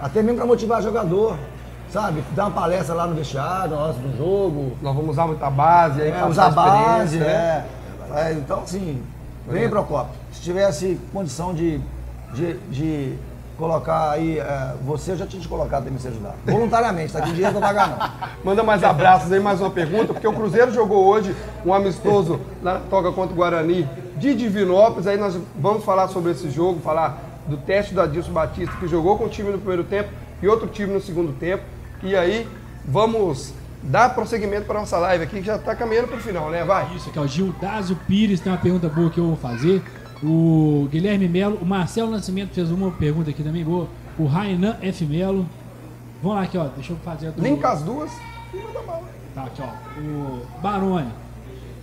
Até mesmo para motivar jogador, sabe? Dar uma palestra lá no vestiário, na hora do jogo, Nós vamos usar muita base aí, é, usar a base, né? é. É, Então, assim, vem Procopio. Se tivesse condição de, de, de colocar aí, é, você eu já tinha te colocado também se ajudar. Voluntariamente, tá aqui dinheiro pra pagar não. Manda mais abraços aí, mais uma pergunta, porque o Cruzeiro jogou hoje um amistoso na toca contra o Guarani de Divinópolis. Aí nós vamos falar sobre esse jogo, falar do teste do Adilson Batista, que jogou com o time no primeiro tempo e outro time no segundo tempo. E aí vamos dar prosseguimento para nossa live aqui, que já está caminhando para o final, né? Vai. Isso aqui, ó. Gildásio Pires tem uma pergunta boa que eu vou fazer. O Guilherme Melo, o Marcelo Nascimento fez uma pergunta aqui também boa. O Rainan F. Melo. Vamos lá aqui, ó. Deixa eu fazer a do... Linka as duas e manda bala. Tá, aqui, ó. O Baroni.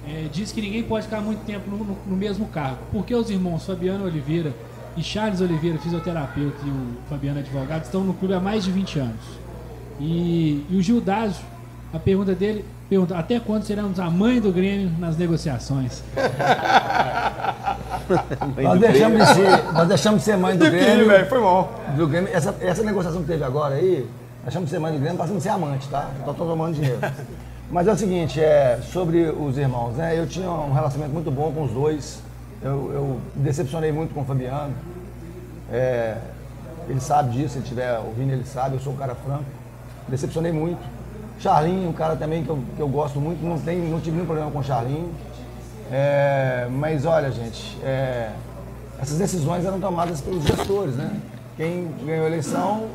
é, diz que ninguém pode ficar muito tempo no, no- no mesmo cargo. Por que os irmãos Fabiano Oliveira e Charles Oliveira, fisioterapeuta, e o Fabiano advogado, estão no clube há mais de 20 anos? E, e o Gildásio, a pergunta dele, pergunta, até quando seremos a mãe do Grêmio nas negociações? Nós deixamos, de ser, nós deixamos de ser mãe do Grêmio. velho, foi mal. do Grêmio. Essa, essa negociação que teve agora aí, nós chamamos de ser mãe do Grêmio, passando a ser amante, tá? Só tô tomando dinheiro. Mas é o seguinte, é, sobre os irmãos, né? Eu tinha um relacionamento muito bom com os dois. Eu, eu decepcionei muito com o Fabiano. É, ele sabe disso, se ele estiver ouvindo, ele sabe, eu sou um cara franco. Decepcionei muito. Charlinho, um cara também que eu, que eu gosto muito, não, tem, não tive nenhum problema com o Charlinho. É, mas olha, gente, é, essas decisões eram tomadas pelos gestores, né? Quem ganhou a eleição,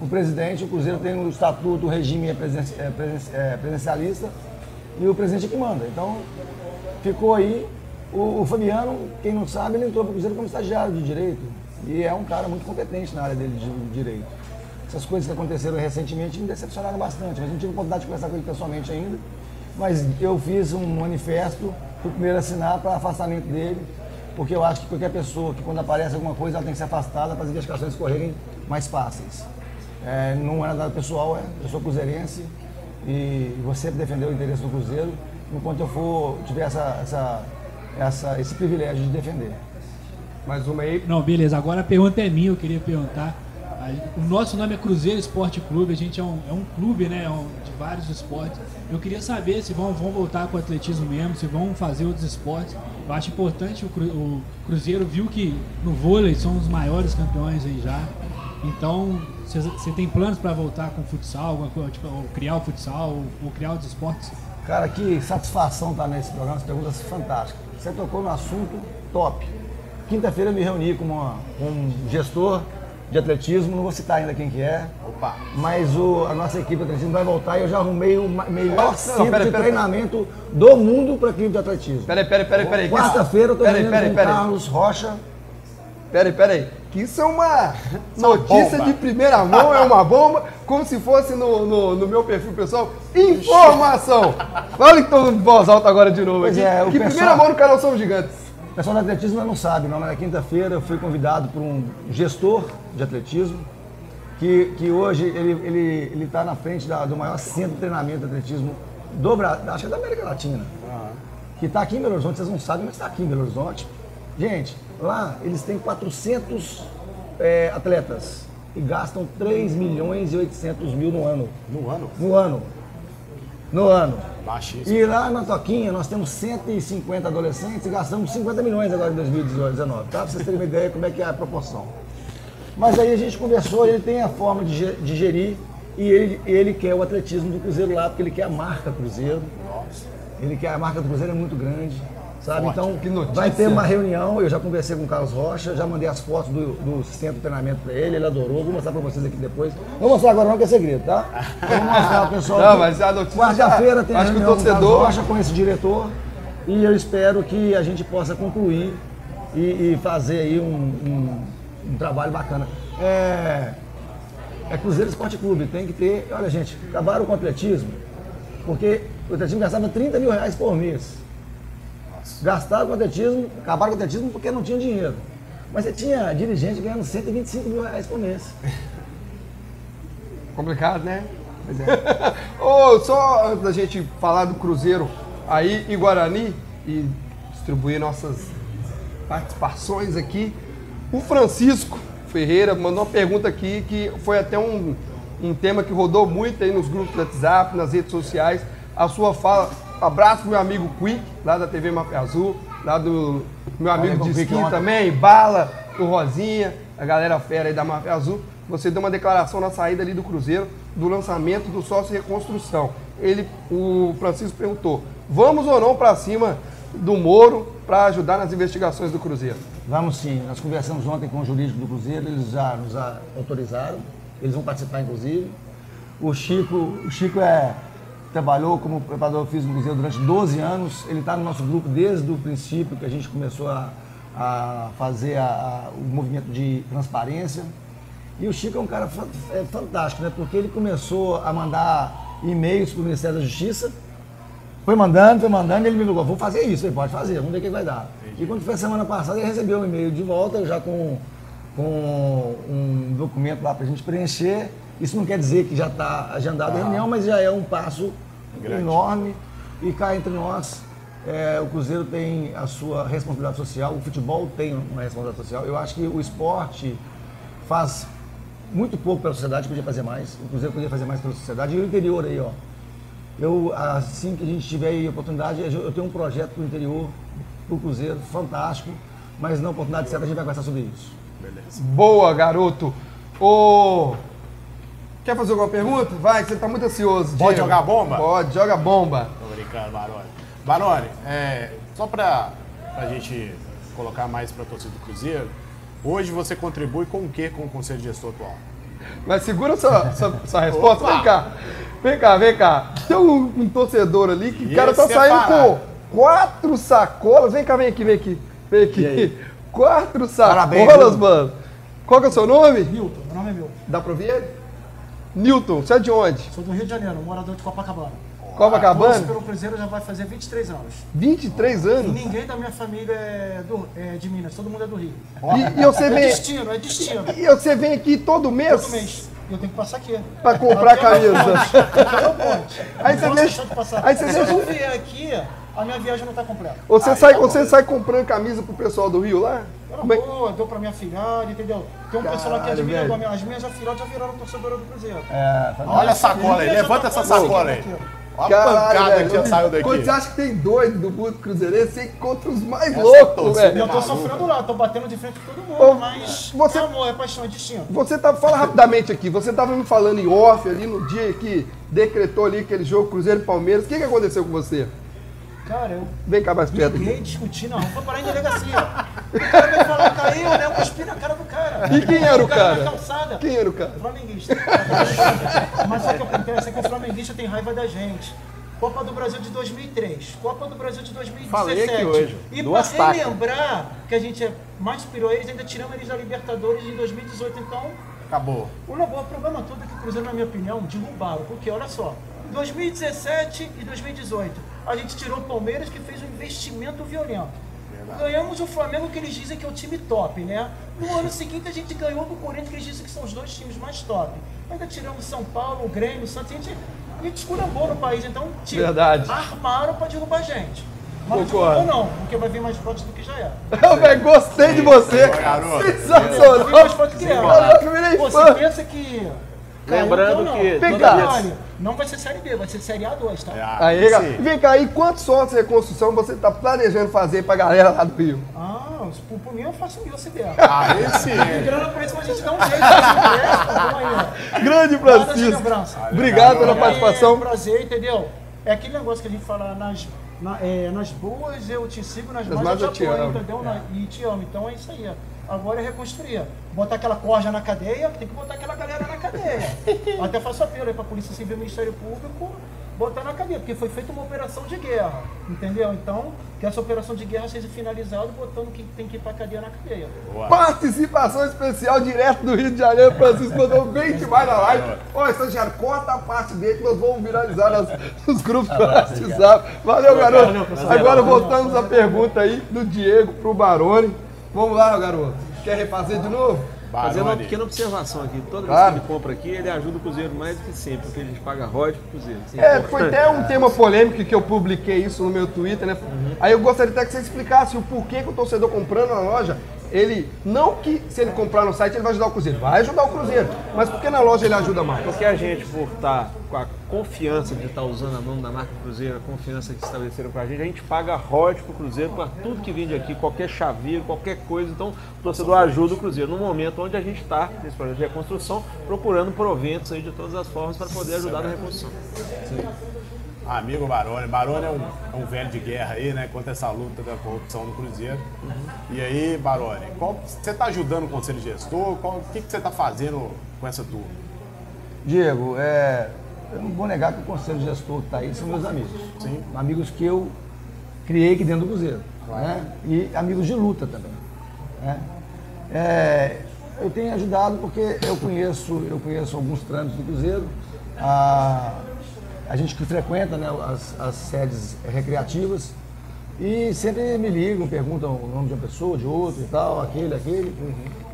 o presidente, o Cruzeiro tem o estatuto, o regime é, presen, é, é presencialista e o presidente que manda. Então, ficou aí. O, o Fabiano, quem não sabe, ele entrou para o Cruzeiro como estagiário de direito. E é um cara muito competente na área dele de direito. Essas coisas que aconteceram recentemente me decepcionaram bastante, mas não tive oportunidade de conversar com ele pessoalmente ainda. Mas eu fiz um manifesto, fui o primeiro a assinar para afastamento dele, porque eu acho que qualquer pessoa que quando aparece alguma coisa ela tem que ser afastada para as investigações correrem mais fáceis. É, não é nada pessoal, é, eu sou cruzeirense e vou sempre defender o interesse do Cruzeiro enquanto eu for tiver essa, essa, essa, esse privilégio de defender. Mais uma aí. Não, beleza. Agora a pergunta é minha, eu queria perguntar. O nosso nome é Cruzeiro Esporte Clube, a gente é um, é um clube né, é de vários esportes. Eu queria saber se vão, vão voltar com o atletismo mesmo, se vão fazer outros esportes. Eu acho importante, o, cru, o Cruzeiro viu que no vôlei são os maiores campeões aí já. Então, você tem planos para voltar com futsal, alguma coisa, tipo, ou criar o futsal, ou, ou criar outros esportes? Cara, que satisfação estar tá nesse programa, as perguntas fantásticas. Você tocou no assunto top. Quinta-feira eu me reuni com, uma, com um gestor de atletismo, não vou citar ainda quem que é, Opa. mas o, a nossa equipe de atletismo vai voltar e eu já arrumei o melhor centro de pera, treinamento pera. do mundo para equipe de atletismo. Peraí, peraí, peraí, peraí. Quarta-feira eu estou reunindo com Carlos Rocha. Peraí, peraí. Que isso é uma notícia bomba. de primeira mão, é uma bomba, como se fosse no, no, no meu perfil pessoal. Informação! Fala então em voz alta agora de novo aqui. É, que pessoal... primeira mão no canal Somos Gigantes. O pessoal do atletismo não sabe, não, mas na quinta-feira eu fui convidado por um gestor de atletismo, que, que hoje ele está ele, ele tá na frente da, do maior centro de treinamento de atletismo do Brasil, acho que é da América Latina. Uhum. Que está aqui em Belo Horizonte, vocês não sabem, mas está aqui em Belo Horizonte. Gente, lá eles têm 400 é, atletas e gastam 3 milhões e 800 mil no ano. No ano? No ano. No ano. Baixíssimo. E lá na Toquinha nós temos 150 adolescentes e gastamos 50 milhões agora em 2019, tá? Pra vocês terem uma ideia como é que é a proporção. Mas aí a gente conversou, ele tem a forma de, de gerir e ele, ele quer o atletismo do Cruzeiro lá, porque ele quer a marca Cruzeiro. Nossa. Ele quer a marca do Cruzeiro é muito grande. Sabe? Então, vai ter uma reunião, eu já conversei com o Carlos Rocha, já mandei as fotos do, do centro de treinamento para ele, ele adorou, vou mostrar para vocês aqui depois. Vou mostrar agora não, que é segredo, tá? Vou mostrar pro pessoal. Não, mas a notícia Quarta-feira tem acho reunião que o torcedor... com o Carlos Rocha com esse diretor e eu espero que a gente possa concluir e, e fazer aí um, um, um, trabalho bacana. É, é Cruzeiro Esporte Clube, tem que ter... Olha, gente, acabaram o atletismo, porque o atletismo gastava 30 mil reais por mês. Gastaram com o atletismo, acabaram com o atletismo porque não tinha dinheiro. Mas você tinha dirigente ganhando 125 mil reais por mês. Complicado, né? Pois é. oh, só da gente falar do Cruzeiro aí em Guarani e distribuir nossas participações aqui, o Francisco Ferreira mandou uma pergunta aqui que foi até um, um tema que rodou muito aí nos grupos do WhatsApp, nas redes sociais. A sua fala Abraço pro meu amigo Quick, lá da TV Mafia Azul, lá do meu amigo de skin também, Bala, o Rosinha, a galera fera aí da Mafia Azul. Você deu uma declaração na saída ali do Cruzeiro, do lançamento do sócio reconstrução. Ele, o Francisco perguntou: vamos ou não para cima do Moro para ajudar nas investigações do Cruzeiro? Vamos sim. Nós conversamos ontem com o jurídico do Cruzeiro, eles já nos autorizaram, eles vão participar inclusive. O Chico, o Chico é trabalhou como preparador físico do museu durante 12 anos. Ele está no nosso grupo desde o princípio que a gente começou a, a fazer a, a, o movimento de transparência. E o Chico é um cara é fantástico, né? Porque ele começou a mandar e-mails para o Ministério da Justiça, foi mandando, foi mandando, e ele me falou, vou fazer isso, ele pode fazer, vamos ver o que vai dar. Entendi. E quando foi a semana passada, ele recebeu um e-mail de volta, já com, com um documento lá para a gente preencher, isso não quer dizer que já está agendada a reunião, mas já é um passo Grande. enorme. E cá entre nós, é, o Cruzeiro tem a sua responsabilidade social, o futebol tem uma responsabilidade social. Eu acho que o esporte faz muito pouco pela sociedade, podia fazer mais. O Cruzeiro podia fazer mais pela sociedade. E o interior aí, ó. Eu, assim que a gente tiver oportunidade, eu tenho um projeto para o interior, para o Cruzeiro, fantástico, mas na oportunidade certa a gente vai conversar sobre isso. Beleza. Boa, garoto! Ô, Quer fazer alguma pergunta? Vai, você tá muito ansioso. Pode Diego. jogar bomba? Pode, joga bomba. Tô brincando, Baroni. Baroni, é, só pra, pra gente colocar mais pra torcida do Cruzeiro, hoje você contribui com o que com o Conselho Gestor atual? Mas segura sua, sua, sua resposta. Opa! Vem cá. Vem cá, vem cá. Tem um, um torcedor ali que o cara tá é saindo parado. com quatro sacolas. Vem cá, vem aqui, vem aqui. Vem aqui. Quatro Parabéns, sacolas, viu? mano. Qual que é o seu nome? Milton, meu nome é Milton. Dá pra ver ele? Newton, você é de onde? Sou do Rio de Janeiro, morador de Copacabana. Torço Copacabana? pelo Cruzeiro já vai fazer 23 anos. 23 E anos? ninguém da minha família é, do- é de Minas, todo mundo é do Rio. E, e você É vem, destino, é destino. e você vem aqui todo mês? Todo mês. Eu tenho que passar aqui. Pra comprar Aqui é camisa. Aqui é. Aí você posso deixa- aí você Se eu deixa- vier aqui, a minha viagem não está completa. Você, Aí sai, tá você sai comprando camisa pro pessoal do Rio lá? Eu Como é que- dou, eu dou pra minha filhada, entendeu? Tem um pessoal lá que Caralho, admira, as minhas afilhadas já viraram torcedora do Cruzeiro. É, tá- Olha a sacola aí, levanta tá essa sacola aí. aqui, Olha a pancada velho, que já saiu daqui. Quando você acha que tem dois do mundo cruzeirense, você encontra os mais Essa loucos, torcida E eu velho. tô sofrendo lá, tô batendo de frente com todo mundo, Ô, mas você- é amor, é paixão, é destino. Você tá, fala rapidamente aqui, você tava me falando em off ali no dia que decretou ali aquele jogo Cruzeiro e Palmeiras. O que, que aconteceu com você? Cara, eu Vem cá mais perto briguei, aqui. discuti, não, foi parar em delegacia. O cara veio falar, caiu, né? Eu cuspi na cara do cara. E quem era o na cara? calçada. Quem era o cara? Flamenguista. Mas o que acontece? É que o flamenguista tem raiva da gente. Copa do Brasil de 2003, Copa do Brasil de 2017. Falei aqui hoje, E tacas. relembrar que a gente é mais superior a eles, ainda tiramos eles da Libertadores em 2018. Então, Acabou. o, o problema todo é que o Cruzeiro, na minha opinião, derrubaram. Porque, olha só, em 2017 e 2018, a gente tirou o Palmeiras, que fez um investimento violento. Ganhamos o Flamengo, que eles dizem que é o time top, né? No ano seguinte, a gente ganhou do Corinthians, que eles dizem que são os dois times mais top. Ainda tiramos São Paulo, o Grêmio, o Santos, a gente, a gente no país. Então, tira- Verdade. armaram pra derrubar a gente. Mas não Concordo. derrubou não, porque vai vir mais forte do que já é. Eu, velho, gostei de você. garoto. Vai vir Sensacional. mais forte do que é. Caraca, virei fã. você pensa que... Lembrando não. que Vem cá. não vai ser Série B, vai ser Série A2, tá? É, Aí, cara. Vem cá, e quantos sócios de reconstrução você tá planejando fazer pra galera lá do Rio? Ah, por, por mim eu faço mil se der. Ah, esse Tem é. grana pra isso, mas a gente dá um jeito. Assim, aí, Grande Francisco. Obrigado pela É participação. um prazer, entendeu? É aquele negócio que a gente fala nas, na- é, nas boas eu te sigo, nas Nas más eu te apoio, amo. entendeu? Na- e te amo. Então é isso aí. ó. Agora é reconstruir. Botar aquela corja na cadeia, tem que botar aquela galera na cadeia. Até faço apelo aí pra Polícia Civil e Ministério Público botar na cadeia, porque foi feita uma operação de guerra, entendeu? Então, que essa operação de guerra seja finalizada botando quem tem que ir pra cadeia na cadeia. Participação especial direto do Rio de Janeiro. Francisco mandou bem demais na live. Ó, estagiário, corta a parte dele que nós vamos viralizar nas- nos grupos do WhatsApp. Valeu, garoto. Agora voltamos à pergunta aí do Diego pro Barone. Vamos lá, garoto. Quer refazer de novo? Fazendo uma Baroni. pequena observação aqui. Toda Claro. vez que ele compra aqui, ele ajuda o Cruzeiro mais do que sempre, porque a gente paga royalties pro Cruzeiro. É, foi até um tema polêmico que eu publiquei isso no meu Twitter, né? Aí eu gostaria até que você explicasse o porquê que o torcedor comprando na loja, ele, não que se ele comprar no site ele vai ajudar o Cruzeiro, vai ajudar o Cruzeiro, mas por que na loja ele ajuda mais? Porque a gente, por estar com a confiança de estar usando a mão da marca Cruzeiro, a confiança que estabeleceram com a gente, a gente paga royalties pro Cruzeiro para tudo que vende aqui, qualquer chaveiro, qualquer coisa. Então, o torcedor ajuda o Cruzeiro no momento onde a gente está, nesse projeto de reconstrução, procurando proventos aí de todas as formas para poder ajudar na reconstrução. Amigo Baroni. Baroni é um, é um velho de guerra aí, né? Contra essa luta da corrupção no Cruzeiro. E aí, Baroni, qual- você está ajudando o Conselho Gestor? Qual- O que, que você está fazendo com essa turma? Diego, é, eu não vou negar que o conselho gestor que está aí são meus amigos. Sim. Amigos que eu criei aqui dentro do Cruzeiro. Né? E amigos de luta também. né? É, eu tenho ajudado porque eu conheço, eu conheço alguns trâmites do Cruzeiro. A, a gente que frequenta né, as, as sedes recreativas e sempre me ligam, perguntam o nome de uma pessoa, de outra e tal, aquele, aquele.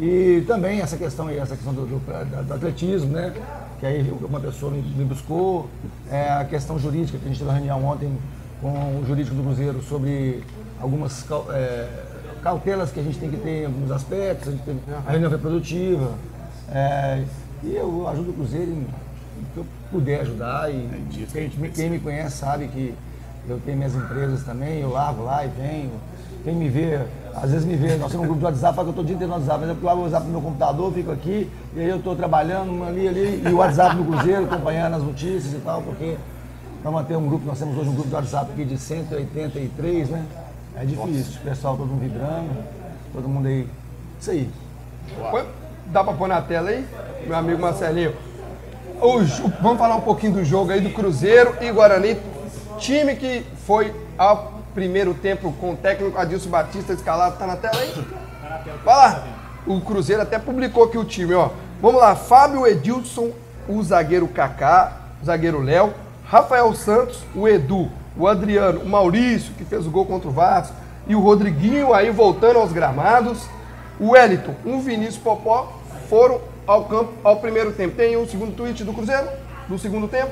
E também essa questão aí, essa questão do, do- do atletismo, né? Que aí uma pessoa me, me buscou. É, a questão jurídica, que a gente teve uma reunião ontem com o jurídico do Cruzeiro sobre algumas é, cautelas que a gente tem que ter em alguns aspectos, a gente teve a reunião reprodutiva. É, e eu ajudo o Cruzeiro em que eu puder ajudar. E a quem, quem me conhece sabe que eu tenho minhas empresas também, eu lavo lá e venho. Quem me vê Às vezes me vê, nós temos um grupo de WhatsApp, fala que eu o dia inteiro no WhatsApp, mas é porque eu abro o WhatsApp no meu computador, fico aqui, e aí eu tô trabalhando ali, ali, e o WhatsApp do Cruzeiro, acompanhando as notícias e tal, porque para manter um grupo, nós temos hoje um grupo de WhatsApp aqui de 183, né? É difícil, o pessoal todo mundo vibrando, todo mundo aí. Isso aí. Dá pra pôr na tela aí, meu amigo Marcelinho? O vamos falar um pouquinho do jogo aí do Cruzeiro e Guarani. Time que foi ao primeiro tempo com o técnico Adilson Batista escalado. Tá na tela aí? Vai lá. O Cruzeiro até publicou aqui o time, ó. Vamos lá, Fábio Edilson, o zagueiro Kaká, o zagueiro Léo, Rafael Santos, o Edu, o Adriano, o Maurício, que fez o gol contra o Vasco, e o Rodriguinho aí voltando aos gramados. O Wellington, o Vinícius Popó foram ao campo ao primeiro tempo. Tem um segundo tweet do Cruzeiro, do segundo tempo.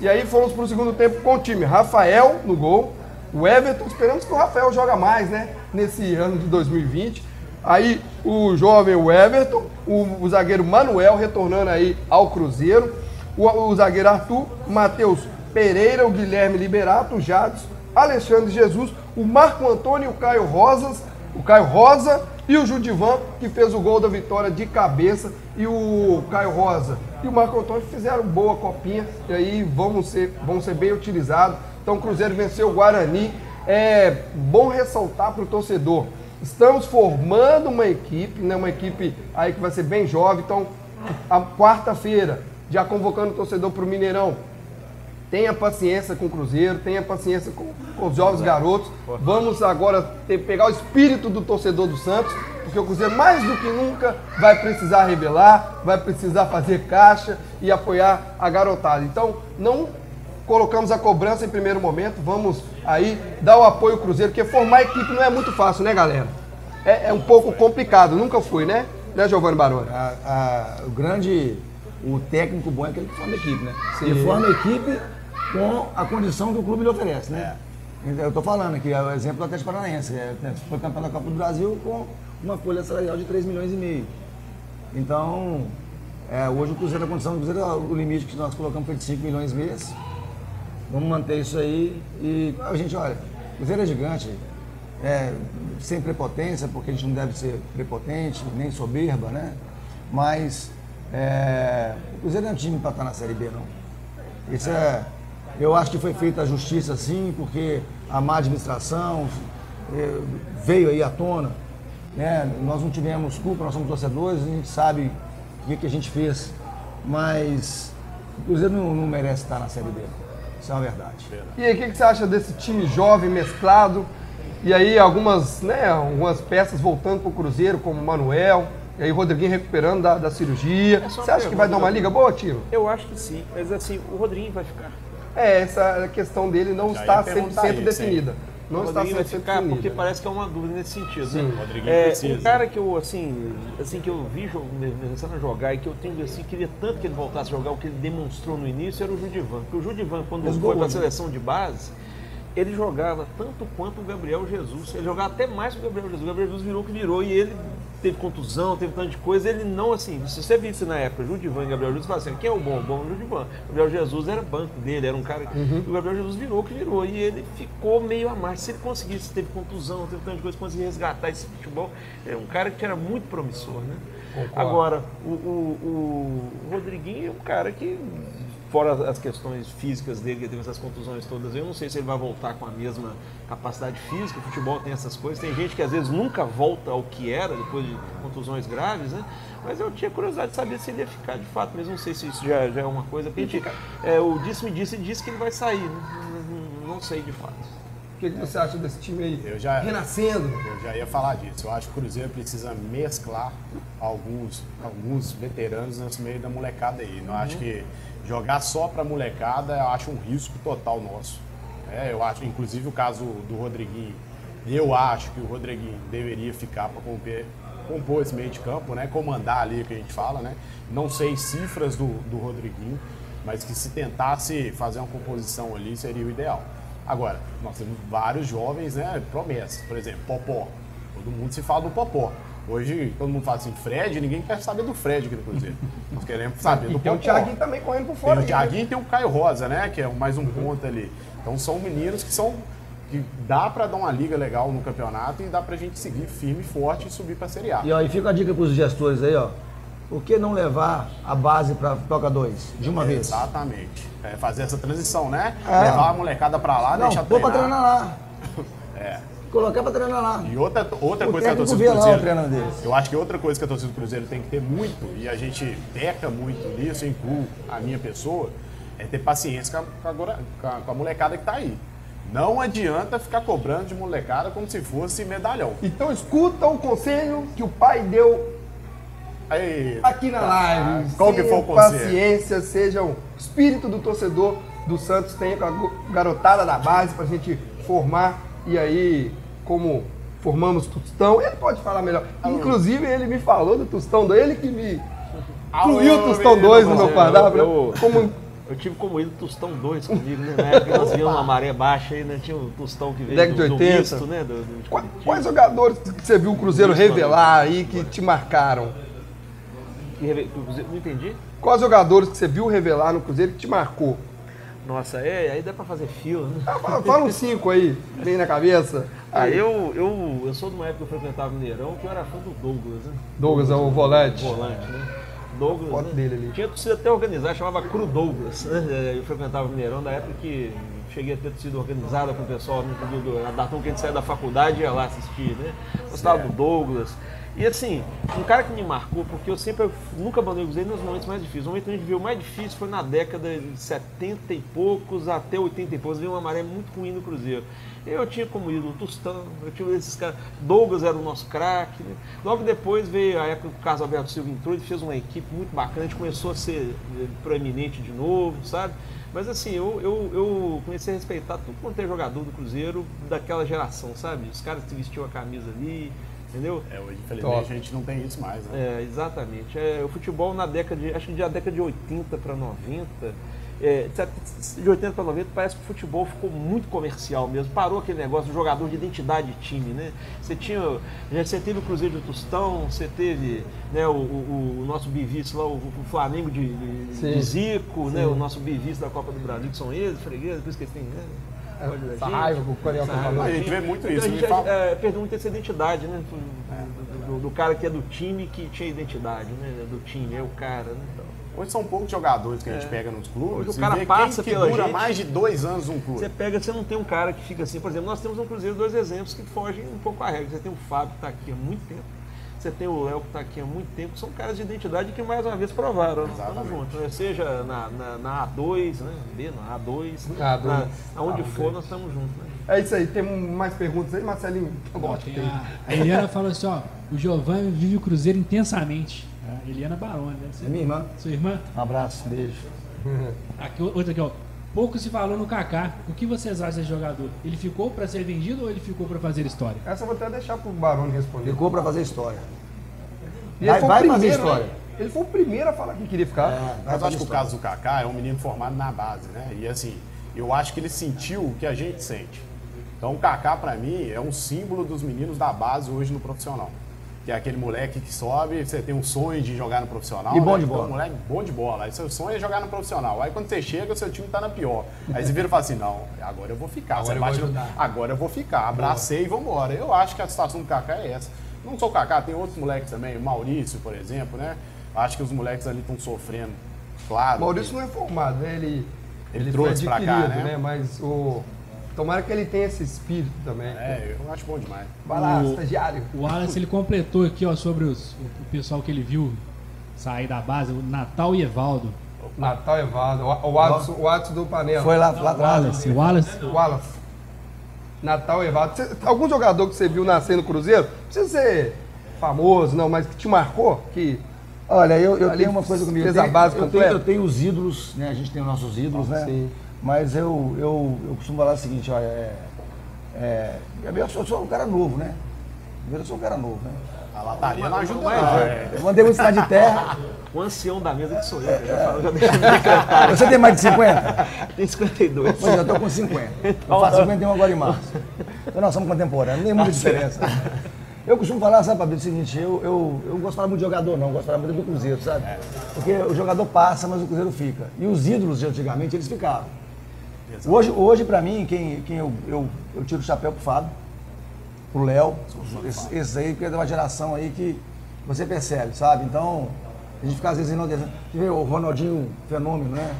E aí fomos para o segundo tempo com o time. Rafael no gol, o Everton, esperamos que o Rafael joga mais, né? Nesse ano de 2020. Aí o jovem Everton, o, o zagueiro Manuel retornando aí ao Cruzeiro, o, o zagueiro Arthur, Matheus Pereira, o Guilherme Liberato, o Jadson, Alexandre Jesus, o Marco Antônio e o Caio Rosas, o Caio Rosa e o Judivan, que fez o gol da vitória de cabeça, e o Caio Rosa e o Marco Antônio fizeram boa copinha, e aí vão ser, vão ser bem utilizados. Então o Cruzeiro venceu o Guarani. É bom ressaltar para o torcedor. Estamos formando uma equipe, né, uma equipe aí que vai ser bem jovem. Então, a quarta-feira, já convocando o torcedor para o Mineirão, Tenha paciência com o Cruzeiro, tenha paciência com, com os jovens garotos. Vamos agora ter- pegar o espírito do torcedor do Santos, porque o Cruzeiro, mais do que nunca, vai precisar revelar, vai precisar fazer caixa e apoiar a garotada. Então, não colocamos a cobrança em primeiro momento, vamos aí dar o apoio ao Cruzeiro, porque formar equipe não é muito fácil, né, galera? É, é um pouco complicado, nunca foi, né? Né, Giovanni Baroni? A- a- o grande, o técnico bom é aquele que forma a equipe, né? Sim. Ele forma a equipe com a condição que o clube lhe oferece, né? Eu estou falando aqui, é o exemplo do Atlético Paranaense. É, né, foi campeão da Copa do Brasil com uma folha salarial de 3 milhões e meio. Então, é, hoje o Cruzeiro, a condição do Cruzeiro, o limite que nós colocamos foi de 5 milhões mês. Vamos manter isso aí. E, a gente, olha, o Cruzeiro é gigante, é, sem prepotência, porque a gente não deve ser prepotente, nem soberba, né? Mas é, o Cruzeiro não é um time para estar na Série B, não. Isso é, eu acho que foi feita a justiça sim, porque a má administração eh, veio aí à tona. Né? Nós não tivemos culpa, nós somos torcedores, a gente sabe o que, que a gente fez. Mas o Cruzeiro não, não merece estar na Série B. Isso é uma verdade. E aí, o que, que você acha desse time jovem, mesclado? E aí, algumas, né, algumas peças voltando para o Cruzeiro, como o Manuel, e aí o Rodriguinho recuperando da, da cirurgia. É Você acha que vai dar uma pergunta, liga boa, Tiro? Eu acho que sim, mas assim, o Rodriguinho vai ficar. É, essa questão dele não Já está ia perguntar 100% isso, hein? definida. Não o está 100% ficar porque definida. parece que é uma dúvida nesse sentido. Sim. né? O Rodriguinho É, precisa. um cara que eu assim, assim que eu vi começando a jogar e que eu tenho assim queria tanto que ele voltasse a jogar o que ele demonstrou no início era o Judivan. Porque o Judivan quando Fez foi para a né? seleção de base ele jogava tanto quanto o Gabriel Jesus. Ele jogava até mais que o Gabriel Jesus. O Gabriel Jesus virou o que virou e ele teve contusão, teve tanto de coisa. Ele não, assim, se você visse na época, Judivan e Gabriel Jesus, você fala assim, quem é o bom? O bom é o Judivan. O Gabriel Jesus era banco dele, era um cara. O Gabriel Jesus virou o que virou e ele ficou meio a mais. Se ele conseguisse, teve contusão, teve tanto de coisa, conseguir resgatar esse futebol, é um cara que era muito promissor, né? Agora, o, o, o Rodriguinho é um cara que fora as questões físicas dele, que teve essas contusões todas, eu não sei se ele vai voltar com a mesma capacidade física, o futebol tem essas coisas, tem gente que às vezes nunca volta ao que era depois de contusões graves, né? Mas eu tinha curiosidade de saber se ele ia ficar de fato, mas não sei se isso já, já é uma coisa. Porque a gente, é, o disse-me disse disse que ele vai sair, né? não, não- não sei de fato. O que, que você acha desse time aí? Eu já- Renascendo. Eu já ia falar disso. Eu acho que o Cruzeiro precisa mesclar alguns, alguns veteranos nesse meio da molecada aí. Não acho que jogar só para molecada eu acho um risco total nosso. É, eu acho, inclusive o caso do Rodriguinho, eu acho que o Rodriguinho deveria ficar para compor, compor esse meio de campo, né? Comandar ali que a gente fala, né? Não sei cifras do, do Rodriguinho, mas que se tentasse fazer uma composição ali seria o ideal. Agora, nós temos vários jovens, né? Promessas. Por exemplo, Popó. Todo mundo se fala do Popó. Hoje, todo mundo fala assim, Fred, ninguém quer saber do Fred aqui no Cruzeiro. Nós queremos saber E do tem o. Thiaguinho também correndo por Tem fora. o aí, né? Thiaguinho e tem o Caio Rosa, né? Que é mais um ponto ali. Então são meninos que são. que dá para dar uma liga legal no campeonato e dá pra gente seguir firme e forte e subir pra Série A. E, ó, e fica a dica para os gestores aí, ó. Por que não levar a base para Toca 2 de uma vez? Exatamente. É fazer essa transição, né? É. Levar a molecada pra lá, Não, deixar pôr para treinar. treinar lá. É. Colocar para treinar lá. E outra, outra O coisa que a torcida do lá o Cruzeiro. deles. Eu acho que outra coisa que a torcida do Cruzeiro tem que ter muito, e a gente peca muito nisso, incluo a minha pessoa, é ter paciência com a, com a com a- com a molecada que tá aí. Não adianta ficar cobrando de molecada como se fosse medalhão. Então escuta o conselho que o pai deu Aí, aqui na live. Qual que foi o conselho? Paciência, seja o espírito do torcedor do Santos, tenha com a garotada da base pra gente formar. E aí, como formamos Tostão, ele pode falar melhor. Inclusive, ele me falou do Tostão, ele que me incluiu o Tostão menino, 2 no meu eu- cardápio. eu- né? Como Eu tive como ídolo Tostão 2 comigo, né? Na época nós víamos uma maré baixa aí, né? Tinha o Tostão que veio Década do, de do 80. misto, né? Do, do, de Qua- Curitiba. Quais jogadores que você viu o Cruzeiro revelar aí que te marcaram? Que reve- Não entendi? Quais jogadores que você viu revelar no Cruzeiro que te marcou? Nossa, é, aí dá pra fazer fio, né? Ah, Fala, uns cinco aí, bem na cabeça. Ah, eu, eu, eu sou de uma época que eu frequentava o Mineirão, que eu era fã do Douglas, né? Douglas é o volante. Volante, né? Douglas, Foto né? dele ali. Tinha torcida até organizada, chamava Cru Douglas. né? É, Eu frequentava o Mineirão da época que cheguei a ter torcida organizada com o pessoal né, do, do, da que a gente saía da faculdade e ia lá assistir, né? Gostava do Douglas. E assim, um cara que me marcou, porque eu sempre, eu nunca abandonei o Cruzeiro nos momentos mais difíceis. O momento que a gente viu mais difícil foi na década de 70 e poucos até 80 e poucos. Veio uma maré muito ruim no Cruzeiro. Eu tinha como ídolo Tostão, eu tinha esses caras. Douglas era o nosso craque. Né? Logo depois veio a época que o Carlos Alberto Silva entrou, ele fez uma equipe muito bacana, a gente começou a ser eh, proeminente de novo, sabe? Mas assim, eu, eu, eu comecei a respeitar tudo quanto é jogador do Cruzeiro daquela geração, sabe? Os caras que vestiam a camisa ali, entendeu? É, hoje, infelizmente, Top. a gente não tem isso mais, né? É, exatamente. É, o futebol na década de, acho que da década de 80 para 90, é, de 80 para 90 parece que o futebol ficou muito comercial mesmo. Parou aquele negócio do jogador de identidade de time, né? Você tinha, já- você teve o Cruzeiro de Tostão, você teve né, o, o- o nosso bivice lá, o, o Flamengo de, de- Sim. de Zico, né, o nosso bivice da Copa do Brasil, que são eles, fregueses, por isso que eles têm, né? Essa raiva que o Carioca Essa falou. A gente vê muito então isso. a me gente fala- é, perdeu muito essa identidade, né? Do, do- do cara que é do time que tinha identidade, né? Do time, é o cara, né? Então, Hoje são poucos jogadores que a gente pega nos clubes. Hoje o cara passa quem que pela dura gente. mais de dois anos um clube. você pega, você não tem um cara que fica assim, por exemplo, nós temos no Cruzeiro dois exemplos que fogem um pouco à regra. Você tem o Fábio que está aqui há muito tempo, você tem o Léo que está aqui há muito tempo, são caras de identidade que mais uma vez provaram, estamos Exatamente. juntos, né? seja na, na, na A2, né? B, na A2, A2. na, aonde for, nós estamos juntos, né? É isso aí, tem mais perguntas aí, Marcelinho? Eu gosto. Tem a, a Eliana falou assim, ó, o Giovanni vive o Cruzeiro intensamente. A Eliana Baroni, deve ser É minha irmã. sua irmã. Um abraço, beijo. Aqui, outra aqui, ó. Pouco se falou no Kaká. O que vocês acham desse jogador? Ele ficou pra ser vendido ou ele ficou pra fazer história? Essa eu vou até deixar pro Barone responder. Ficou para fazer história. E ele Vai- foi o vai fazer primeiro, história. né? Ele foi o primeiro a falar que queria ficar. É, Mas eu fazer acho que o caso do Kaká é um menino formado na base, né? E assim, eu acho que ele sentiu o que a gente sente. Então o Kaká, pra mim, é um símbolo dos meninos da base hoje no profissional. Que é aquele moleque que sobe, você tem um sonho de jogar no profissional. E bom né? de Então, bola. um moleque bom de bola. Aí seu sonho é jogar no profissional. Aí quando você chega, seu time tá na pior. Aí você vira e fala assim: não, agora eu vou ficar. Agora Você eu vou no-. Agora eu vou ficar. Abracei e vambora. Eu acho que a situação do Kaká é essa. Não só o Kaká, tem outros moleques também. O Maurício, por exemplo, né? Acho que os moleques ali estão sofrendo. Claro. Maurício não é formado, né? Ele, Ele foi trouxe pra cá, adquirido, né? Mas o. Tomara que ele tenha esse espírito também. É, eu acho bom demais. Vai lá, O- estagiário. O Wallace ele completou aqui ó, sobre os- o pessoal que ele viu sair da base, o Natal e Evaldo. Natal Evado. O o Adson, o Adson do Panela. Foi lá, lá atrás. Wallace, o Wallace. Wallace. Natal Evado. Cê- algum jogador que você viu nascer no Cruzeiro, não precisa ser famoso, não, mas que te marcou? Que Olha, eu, eu Ali tenho uma coisa comigo. fez eu a tenho, base eu tenho, completa? eu tenho os ídolos, né? A gente tem os nossos ídolos, né? Sim. Mas eu, eu, eu costumo falar o seguinte, olha, é, é, eu, sou, eu sou um cara novo, né? Eu sou um cara novo, né? A lataria não ajuda, Mas, não. é. é. Eu mandei muito cidade de terra. O ancião da mesa que sou eu, já, falou, já decretado. Você tem mais de 50? Tem 52. Pois é, eu tô com 50. Eu faço 51 agora em março. Então nós somos contemporâneos, não tem muita diferença. Eu costumo falar, sabe, Fabio, o seguinte, eu, eu, eu não gostava muito de jogador, não, eu gostava muito do Cruzeiro, sabe? Porque o jogador passa, mas o Cruzeiro fica. E os ídolos de antigamente, eles ficavam. Hoje, hoje para mim, quem, quem eu, eu, eu tiro o chapéu pro Fábio, pro Léo, esse, esse aí, porque é de uma geração aí que você percebe, sabe? Então, a gente fica às vezes enaltecendo. Vê o Ronaldinho, fenômeno, né?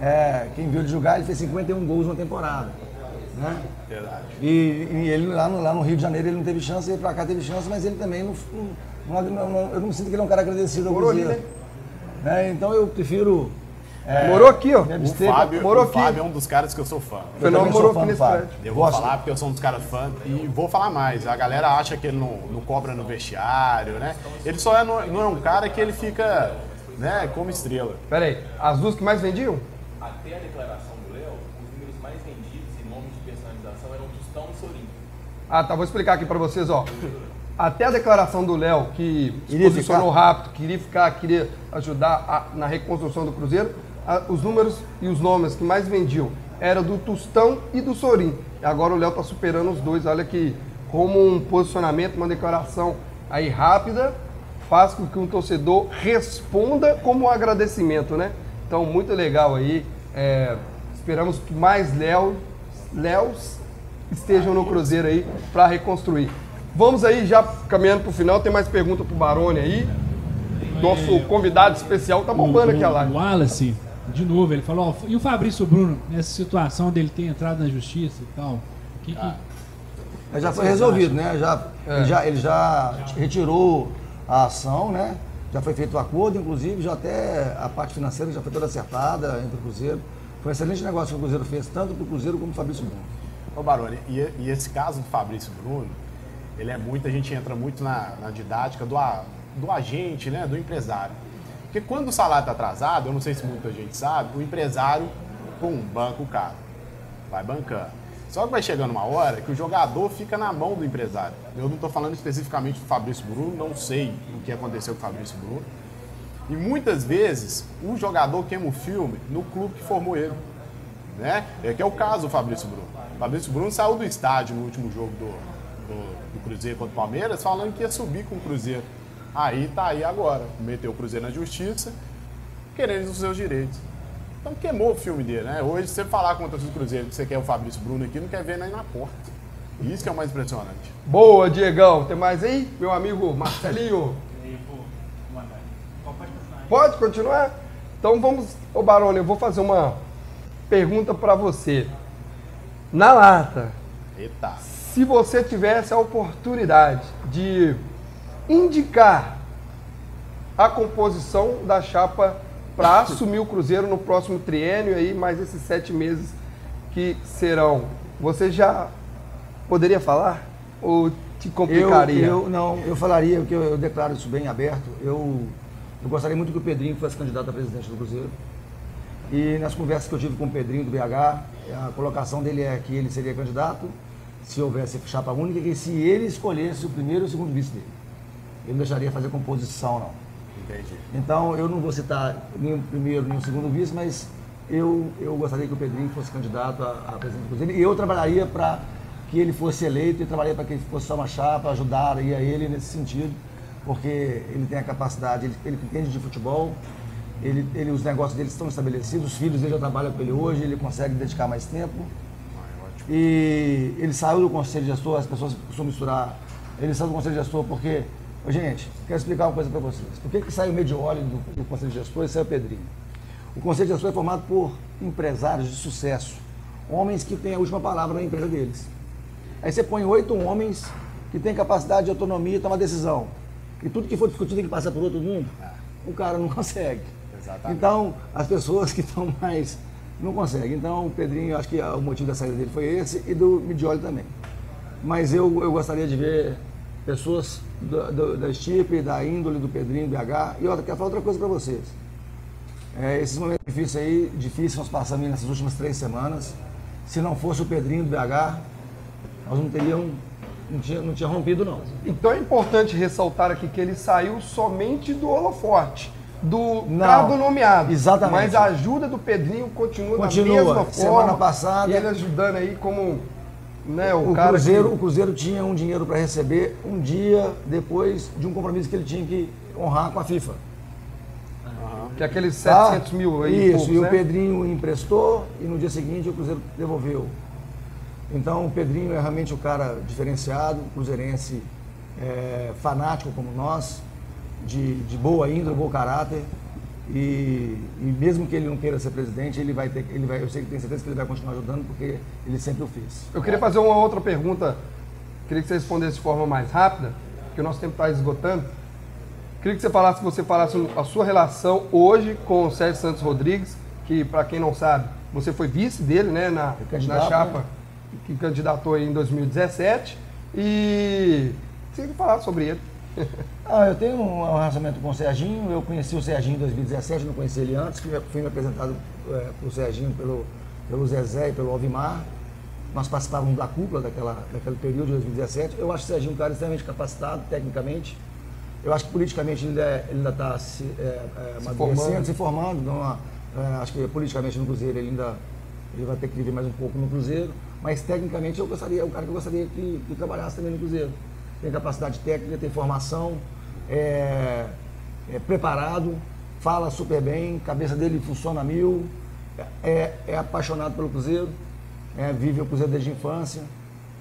É, quem viu ele jogar, ele fez 51 gols na temporada. Né? Verdade. E, e ele lá no, lá no Rio de Janeiro ele não teve chance, ele pra cá teve chance, mas ele também não. não, não- não- eu não sinto que ele é um cara agradecido ao Cruzeiro. Né? Então eu prefiro. É, Morou aqui, ó. O Fábio, morou o aqui. Fábio é um dos caras que eu sou fã. eu sou morou fã aqui nesse prédio. Eu vou Gosto. falar porque eu sou um dos caras fã e vou falar mais. A galera acha que ele não, não cobra no vestiário, né? Ele só é, não, não é um cara que ele fica, né, como estrela. Pera aí, as duas que mais vendiam? Até a declaração do Léo, os números mais vendidos em nome de personalização eram Tostão e Sorin. Ah, tá, vou explicar aqui pra vocês, ó. Até a declaração do Léo, que se posicionou ficar? rápido, queria ficar, queria ajudar a- na reconstrução do Cruzeiro, a- os números e os nomes que mais vendiam eram do Tostão e do Sorim. Agora o Léo tá superando os dois. Olha que como um posicionamento, uma declaração aí rápida, faz com que um torcedor responda como um agradecimento, né? Então, muito legal aí. É, esperamos que mais Léo, Léos estejam no Cruzeiro aí para reconstruir. Vamos aí já caminhando para o final, tem mais pergunta pro Barone aí. Nosso convidado especial tá bombando aqui a O live. Wallace, de novo, ele falou, ó, e o Fabrício Bruno, nessa situação dele ter entrado na justiça e tal? Que, que, Mas já foi resolvido, né? Já, ele, já, ele já retirou a ação, né? Já foi feito o acordo, inclusive, já até a parte financeira já foi toda acertada entre o Cruzeiro. Foi um excelente negócio que o Cruzeiro fez, tanto para o Cruzeiro como para o Fabrício Bruno. Ô Baroni, e, e esse caso do Fabrício Bruno, ele é muito, a gente entra muito na, na didática do, a- do agente, né, do empresário. Porque quando o salário está atrasado, eu não sei se muita gente sabe, o empresário, pum, banca o cara. Vai bancando. Só que vai chegando uma hora que o jogador fica na mão do empresário. Eu não estou falando especificamente do Fabrício Bruno, não sei o que aconteceu com o Fabrício Bruno. E muitas vezes o jogador queima o filme no clube que formou ele. Né? É que é o caso do Fabrício Bruno. O Fabrício Bruno saiu do estádio no último jogo do, do, do Cruzeiro contra o Palmeiras falando que ia subir com o Cruzeiro. Aí tá aí agora. Meteu o Cruzeiro na justiça, querendo os seus direitos. Então queimou o filme dele, né? Hoje, se você falar com o torcedor do Cruzeiro que você quer o Fabrício Bruno aqui, não quer ver nem na porta. Isso que é o mais impressionante. Boa, Diegão. Tem mais aí? Meu amigo Marcelinho. Pode continuar? Então vamos, ô Barone, eu vou fazer uma pergunta para você. Na lata, Eita. se você tivesse a oportunidade de indicar a composição da chapa para assumir o Cruzeiro no próximo triênio aí, mais esses sete meses que serão, você já poderia falar ou te Eu, complicaria? eu, não, eu falaria, porque eu, eu declaro isso bem aberto. Eu, eu gostaria muito que o Pedrinho fosse candidato a presidente do Cruzeiro. E nas conversas que eu tive com o Pedrinho do BH, a colocação dele é que ele seria candidato se houvesse chapa única e que se ele escolhesse o primeiro e o segundo vice dele. Ele não deixaria fazer composição, não. Entendi. Então, eu não vou citar nem o primeiro nem o segundo vice, mas eu, eu gostaria que o Pedrinho fosse candidato a, a presidente do Cruzeiro. E eu trabalharia para que ele fosse eleito e trabalharia para que ele fosse só uma chapa, ajudar a ele nesse sentido, porque ele tem a capacidade, ele, ele entende de futebol, ele, ele, os negócios dele estão estabelecidos, os filhos dele já trabalham com ele hoje, ele consegue dedicar mais tempo. E ele saiu do conselho gestor, as pessoas costumam misturar. Ele saiu do conselho gestor porque, gente, quero explicar uma coisa para vocês. Por que, que saiu o Medioli do, do conselho gestor e saiu o Pedrinho? O conselho gestor é formado por empresários de sucesso, homens que têm a última palavra na empresa deles. Aí você põe oito homens que têm capacidade de autonomia e tomar decisão. E tudo que for discutido tem que passar por outro mundo. O cara não consegue. Exatamente. Então, as pessoas que estão mais. não conseguem. Então, o Pedrinho, eu acho que o motivo da saída dele foi esse e do Midioli também. Mas eu, eu gostaria de ver pessoas do, do, da estipe, da índole do Pedrinho, do BH. E outra, quero falar outra coisa para vocês. É, esses momentos difíceis aí, difíceis nós passamos nessas últimas três semanas. Se não fosse o Pedrinho do BH, nós não teríamos. Não tinha, não tinha rompido, não. Então é importante ressaltar aqui que ele saiu somente do holofote, do Não, nomeado. exatamente. Mas a ajuda do Pedrinho continua, Continua. da mesma forma. Semana passada- E ele ajudando aí como né, o, O Cruzeiro, que- o Cruzeiro tinha um dinheiro para receber um dia depois de um compromisso que ele tinha que honrar com a FIFA. Que é aqueles Tá? 700 mil aí. Isso, poucos, e né? o Pedrinho emprestou e no dia seguinte o Cruzeiro devolveu. Então o Pedrinho é realmente o cara diferenciado, cruzeirense é, fanático como nós, de, de boa índole, bom caráter. E, e mesmo que ele não queira ser presidente, ele vai ter, ele vai, eu sei que tenho certeza que ele vai continuar ajudando porque ele sempre o fez. Eu queria fazer uma outra pergunta. Queria que você respondesse de forma mais rápida, porque o nosso tempo está esgotando. Queria que você falasse, que você falasse a sua relação hoje com o Sérgio Santos Rodrigues, que para quem não sabe, você foi vice dele, né, na, na chapa né? que candidatou em 2017. E queria que falasse sobre ele. Ah, eu tenho um relacionamento com o Serginho. Eu conheci o Serginho em 2017, não conheci ele antes. Fui, me apresentado é, para o Serginho pelo, pelo Zezé e pelo Alvimar. Nós participávamos da cúpula daquela, daquele período de 2017. Eu acho o Serginho um cara extremamente capacitado, tecnicamente. Eu acho que politicamente ele ainda ele ainda está se, é, é, amadurecendo, formando. se formando. Então, é, acho que politicamente no Cruzeiro ele ainda ele vai ter que viver mais um pouco no Cruzeiro. Mas tecnicamente eu gostaria, é um cara que eu gostaria que, que trabalhasse também no Cruzeiro. Tem capacidade técnica, tem formação, é, é preparado, fala super bem, cabeça dele funciona mil, é, é apaixonado pelo Cruzeiro, é, vive o Cruzeiro desde a infância.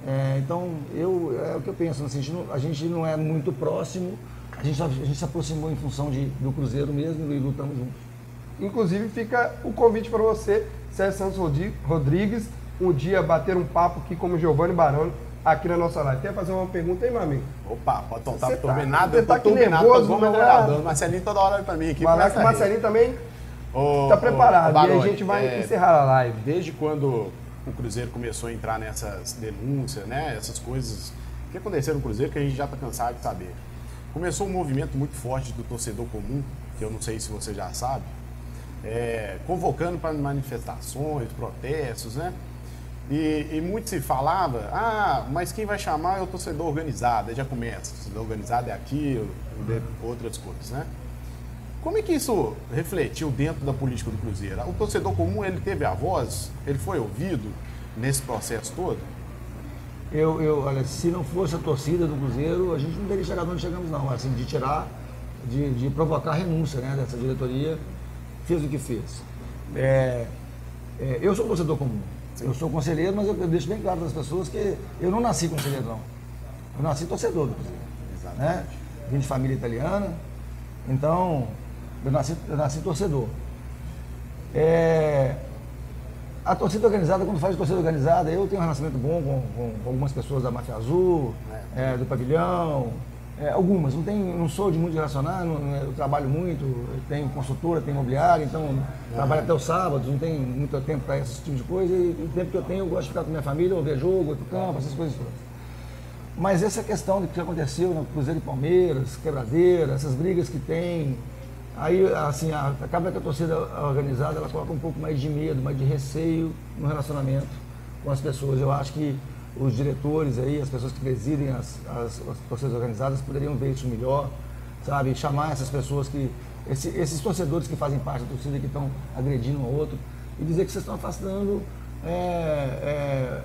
É, então, eu, é o que eu penso, assim, a, gente não, a gente não é muito próximo, a gente, a gente se aproximou em função de, do Cruzeiro mesmo e lutamos juntos. Inclusive, fica o convite para você, Sérgio Santos Rodrigues, um dia bater um papo aqui como Giovanni Baroni, aqui na nossa live. Quer fazer uma pergunta aí, meu amigo? Opa, pode tomar, Você tô tá- nada, eu tá tô aqui turbinado, nervoso, tô. Marcelinho toda hora olha pra mim aqui. Vai lá começa que o a rir. Marcelinho também Ô, está ô, preparado. ô, e a gente vai é, encerrar a live. Desde quando o Cruzeiro começou a entrar nessas denúncias, né, essas coisas que aconteceram no Cruzeiro que a gente já está cansado de saber. Começou um movimento muito forte do torcedor comum, que eu não sei se você já sabe, é, convocando para manifestações, protestos, né? E, e muito se falava, ah, mas quem vai chamar é o torcedor organizado, aí já começa, o torcedor organizado é aquilo, outras coisas, né? Como é que isso refletiu dentro da política do Cruzeiro? O torcedor comum, ele teve a voz, ele foi ouvido nesse processo todo? Eu, eu, olha, se não fosse a torcida do Cruzeiro, a gente não teria chegado onde chegamos, não. Assim, de tirar, de, de provocar renúncia né, dessa diretoria, fez o que fez. É, é, eu sou torcedor comum. Eu sou conselheiro, mas eu, eu deixo bem claro para as pessoas que eu não nasci conselheiro, não. Eu nasci torcedor do Cruzeiro. Né? Vim de família italiana, então eu nasci, eu nasci torcedor. É, a torcida organizada, quando faz torcida organizada, eu tenho um relacionamento bom com, com- com algumas pessoas da Máfia Azul, é, do Pavilhão, é, algumas. Não, tem, não sou de muito relacionar, não- não- eu trabalho muito, eu tenho consultora, tenho imobiliária, então trabalho até os sábados, não tenho muito tempo para esse tipo de coisa. E o tempo que eu tenho, eu gosto de ficar com minha família, ou ver jogo, outro campo, essas coisas todas. Mas essa questão do que aconteceu no Cruzeiro e Palmeiras, quebradeira, essas brigas que tem, aí assim, a- acaba que a torcida organizada ela coloca um pouco mais de medo, mais de receio no relacionamento com as pessoas. Eu acho que os diretores aí, as pessoas que presidem as, as, as torcidas organizadas poderiam ver isso melhor, sabe? Chamar essas pessoas que. esse- esses torcedores que fazem parte da torcida que estão agredindo um outro e dizer que vocês estão afastando. é, é,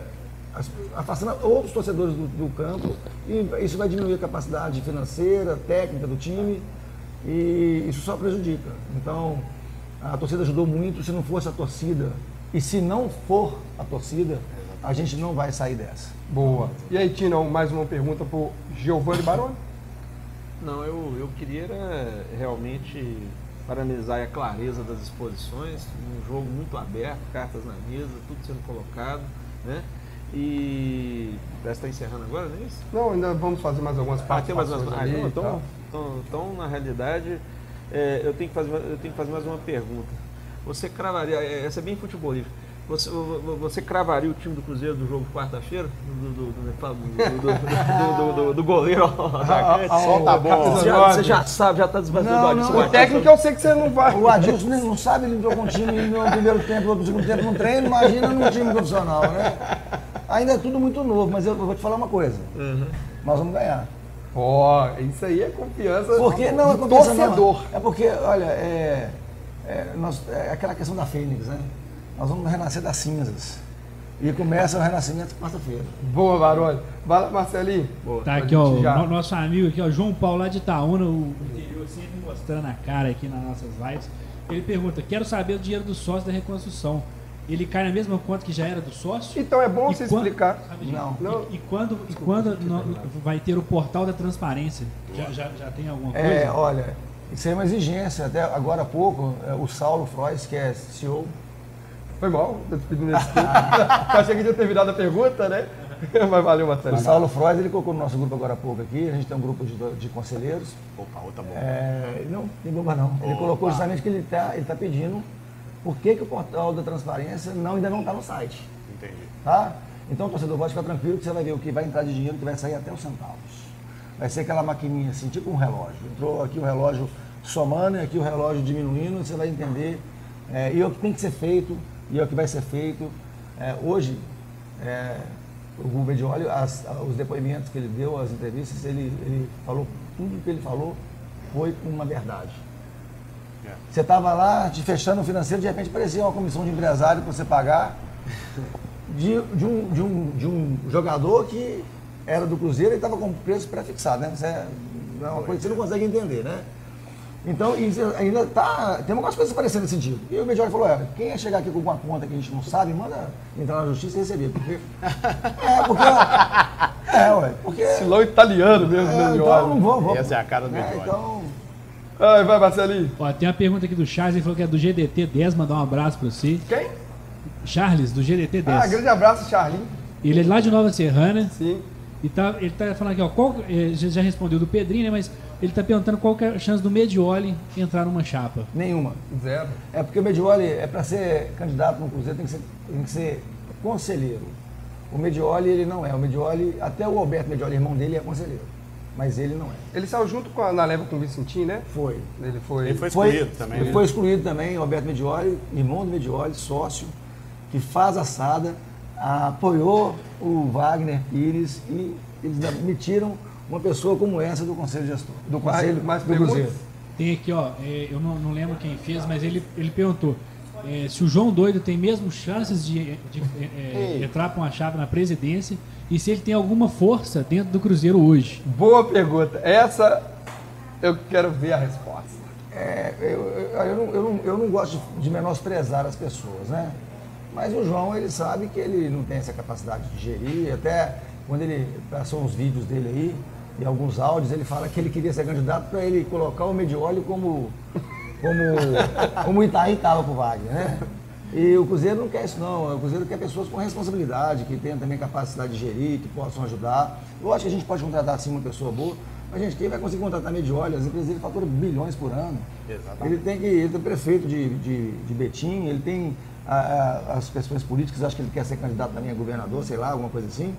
as- afastando outros torcedores do, do campo e isso vai diminuir a capacidade financeira, técnica do time e isso só prejudica. Então, a torcida ajudou muito. Se não fosse a torcida e se não for a torcida, a gente não vai sair dessa. Boa. E aí, Tino, mais uma pergunta para o Giovanni Baroni. Não, eu, eu queria realmente parabenizar a clareza das exposições, um jogo muito aberto, cartas na mesa, tudo sendo colocado, né? E está encerrando agora, não é isso? Não, ainda vamos fazer mais algumas Ah, tem mais umas. Ah, então, então, então, então, na realidade, é, eu, tenho que fazer, eu tenho que fazer mais uma pergunta. Você cravaria, é, essa é bem futebolística, você, vo- você cravaria o time do Cruzeiro do jogo quarta-feira? Do, do, do, do, do, do, do- do goleiro ao atacante? Só tá bom. Você já, você já sabe, já está desbatendo Não, disso. não, O técnico eu sei que você não vai. O Adilson não sabe, ele entrou com um time no primeiro tempo, no segundo tempo no treino, imagina num time profissional, né? Ainda é tudo muito novo, mas eu vou te falar uma coisa. Nós vamos ganhar. Ó, isso aí é confiança Porque não é do confiança, não. torcedor. É porque, olha, é, é, nós- é aquela questão da Fênix, né? Nós vamos renascer das cinzas. E começa o renascimento quarta-feira. Boa, Baroni. Vai lá, Marcelinho. Boa. Tá aqui, ó, o Já. no- nosso amigo aqui, ó, João Paulo lá de Itaúna, o interior sempre mostrando a cara aqui nas nossas lives. Ele pergunta: quero saber o dinheiro do sócio da reconstrução. Ele cai na mesma conta que já era do sócio? Então é bom E você quan- explicar. Rapidinho. Não. E, e quando, e quando no- vai ter o portal da transparência? Já, já, já tem alguma coisa? É, olha, isso aí é uma exigência. Até agora há pouco, é, o Saulo Frois, que é CEO, Foi mal, tô te pedindo desculpa. Eu achei que tinha terminado a pergunta, né? Mas valeu, o Marcelo. Saulo Frois, ele colocou no nosso grupo agora há pouco aqui, a gente tem um grupo de, de conselheiros. Opa, outra bomba. É, não, tem bomba não. Ele Opa. colocou justamente que ele está ele tá pedindo por que, que o portal da transparência não, ainda não está no site. Entendi. Tá? Então, torcedor, pode ficar tranquilo que você vai ver o que vai entrar de dinheiro, que vai sair até os centavos. Vai ser aquela maquininha assim, tipo um relógio. Entrou aqui o relógio somando e aqui o relógio diminuindo, você vai entender. É, e é o que tem que ser feito, e é o que vai ser feito. É, hoje, é, o Rubem de Olho, as- os depoimentos que ele deu, as entrevistas, ele, ele falou, tudo que ele falou foi uma verdade. É. Você estava lá te fechando o financeiro, de repente aparecia uma comissão de empresário para você pagar de, de um, de, um, de um jogador que era do Cruzeiro e estava com preço pré-fixado, né? É é uma coisa que você não consegue entender, né? Então, isso ainda tá. Tem algumas coisas parecendo nesse sentido. E o Medioli falou: é, quem ia chegar aqui com alguma conta que a gente não sabe, manda entrar na justiça e receber. Porque. É, porque. É, ué. Porque. Estilão italiano mesmo, É, né, então, não vou, vou. Essa é a cara do É, Medioli. então. Ai, vai, Marcelinho. Ó, tem uma pergunta aqui do Charles, ele falou que é do GDT 10, mandar um abraço pra você. Quem? Charles, do GDT 10. Ah, grande abraço, Charlinho. Ele é lá de Nova Serrana Sim. e tá, ele tá falando aqui, ó, qual, eh, já já respondeu do Pedrinho, né, mas ele tá perguntando qual que é a chance do Medioli entrar numa chapa. Nenhuma. Zero. É porque o Medioli, é para ser candidato no Cruzeiro, tem que ser, tem que ser conselheiro. O Medioli, ele não é. O Medioli, até o Alberto Medioli, irmão dele, é conselheiro. Mas ele não é. Ele saiu junto com a, na leva com o Vicentinho, né? Foi. Ele foi. Ele foi Foi, excluído também. ele né? foi excluído também, o Alberto Medioli, irmão do Medioli, sócio, que faz assada, apoiou o Wagner Pires e eles admitiram uma pessoa como essa do Conselho Gestor, do Mais- Conselho mais do? Cruzeiro. Tem aqui, ó, eh, eu não, não lembro quem fez, mas ele, ele perguntou eh, se o João Doido tem mesmo chances de, de, eh, entrar pra uma chapa na presidência e se ele tem alguma força dentro do Cruzeiro hoje. Boa pergunta. Essa eu quero ver a resposta. É, eu, eu, eu não, eu, não, eu não gosto de, de menosprezar as pessoas, né? Mas o João, ele sabe que ele não tem essa capacidade de gerir. Até quando ele passou uns vídeos dele aí, e alguns áudios, ele fala que ele queria ser candidato para ele colocar o Medioli como, como, como o Itaí estava com o Wagner, né? E o Cruzeiro não quer isso não, o Cruzeiro quer pessoas com responsabilidade, que tenham também capacidade de gerir, que possam ajudar. Eu acho que a gente pode contratar assim uma pessoa boa, mas gente, quem vai conseguir contratar Medioli? As empresas dele faturam bilhões por ano. Exatamente. Ele tem que, ele é prefeito de, de, de Betim, ele tem a- a- as questões políticas, acho que ele quer ser candidato também a governador, sei lá, alguma coisa assim.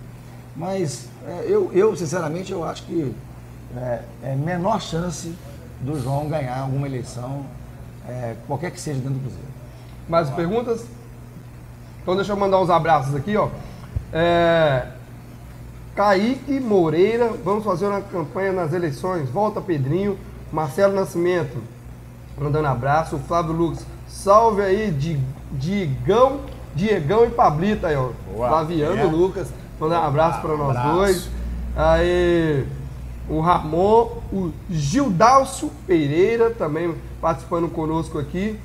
Mas é, eu, eu, sinceramente, eu acho que é, é menor chance do João ganhar alguma eleição, é, qualquer que seja dentro do Cruzeiro. Mais perguntas? Então deixa eu mandar uns abraços aqui, ó. É... Kaique Moreira, vamos fazer uma campanha nas eleições. Volta Pedrinho, Marcelo Nascimento, mandando abraço. Flávio Lucas, salve aí, Di- Digão, Diegão e Pablito aí, ó. Boa. Flaviano É. Lucas, mandando um abraço para nós Abraço. dois. Aí, o Ramon, o Gildálcio Pereira também participando conosco aqui.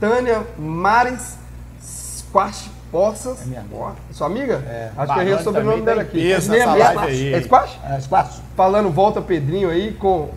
Tânia Mares Squash Poças. É minha amiga. Ó, Sua amiga? É. Acho que errei o sobrenome dela aqui. peso É mesmo? live aí. É Squash? É, espaço. Falando volta Pedrinho aí, com,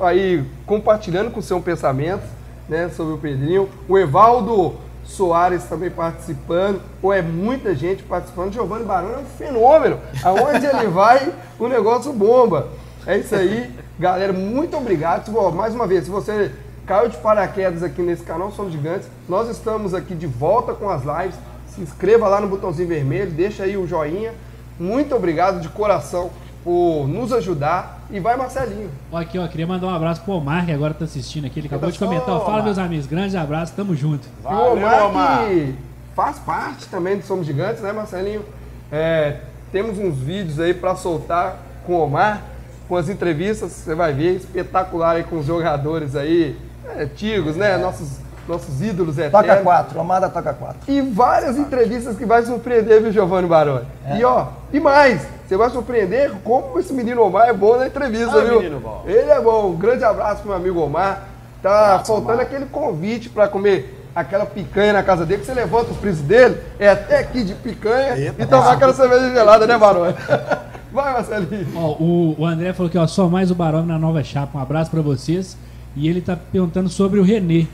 aí compartilhando com o seu pensamento né, sobre o Pedrinho. O Evaldo Soares também participando. Ou é muita gente participando. Giovanni Barão é um fenômeno. Aonde ele vai, o negócio bomba. É isso aí, galera. Muito obrigado. Mais uma vez, se você caiu de paraquedas aqui nesse canal Somos Gigantes, nós estamos aqui de volta com as lives. Se inscreva lá no botãozinho vermelho, deixa aí o joinha. Muito obrigado de coração por nos ajudar. E vai, Marcelinho. Ó, aqui, ó, queria mandar um abraço pro Omar, que agora tá assistindo aqui. Ele acabou de comentar. ó, Fala, meus amigos. Grande abraço, tamo junto. E o Valeu, Omar, Omar. que faz parte também do Somos Gigantes, né, Marcelinho? É, temos uns vídeos aí para soltar com o Omar, com as entrevistas, você vai ver, espetacular aí com os jogadores aí, é, antigos, né? Nossos, nossos ídolos Toca eternos. quatro, Amada toca quatro. E várias entrevistas que vai surpreender, viu, Giovanni Baroni? É. E ó, e mais, você vai surpreender como esse menino Omar é bom na entrevista, Ah, viu? menino bom. Ele é bom. Um grande abraço pro meu amigo Omar. Tá Abraço, faltando Marcos. aquele convite para comer aquela picanha na casa dele, que você levanta os preços dele, é até aqui de picanha Eita, e tomar aquela cerveja gelada, né, Barões? Vai, Marcelinho. Ó, o, o André falou que ó, só mais o Barão na nova chapa. Um abraço pra vocês. E ele tá perguntando sobre o Renê.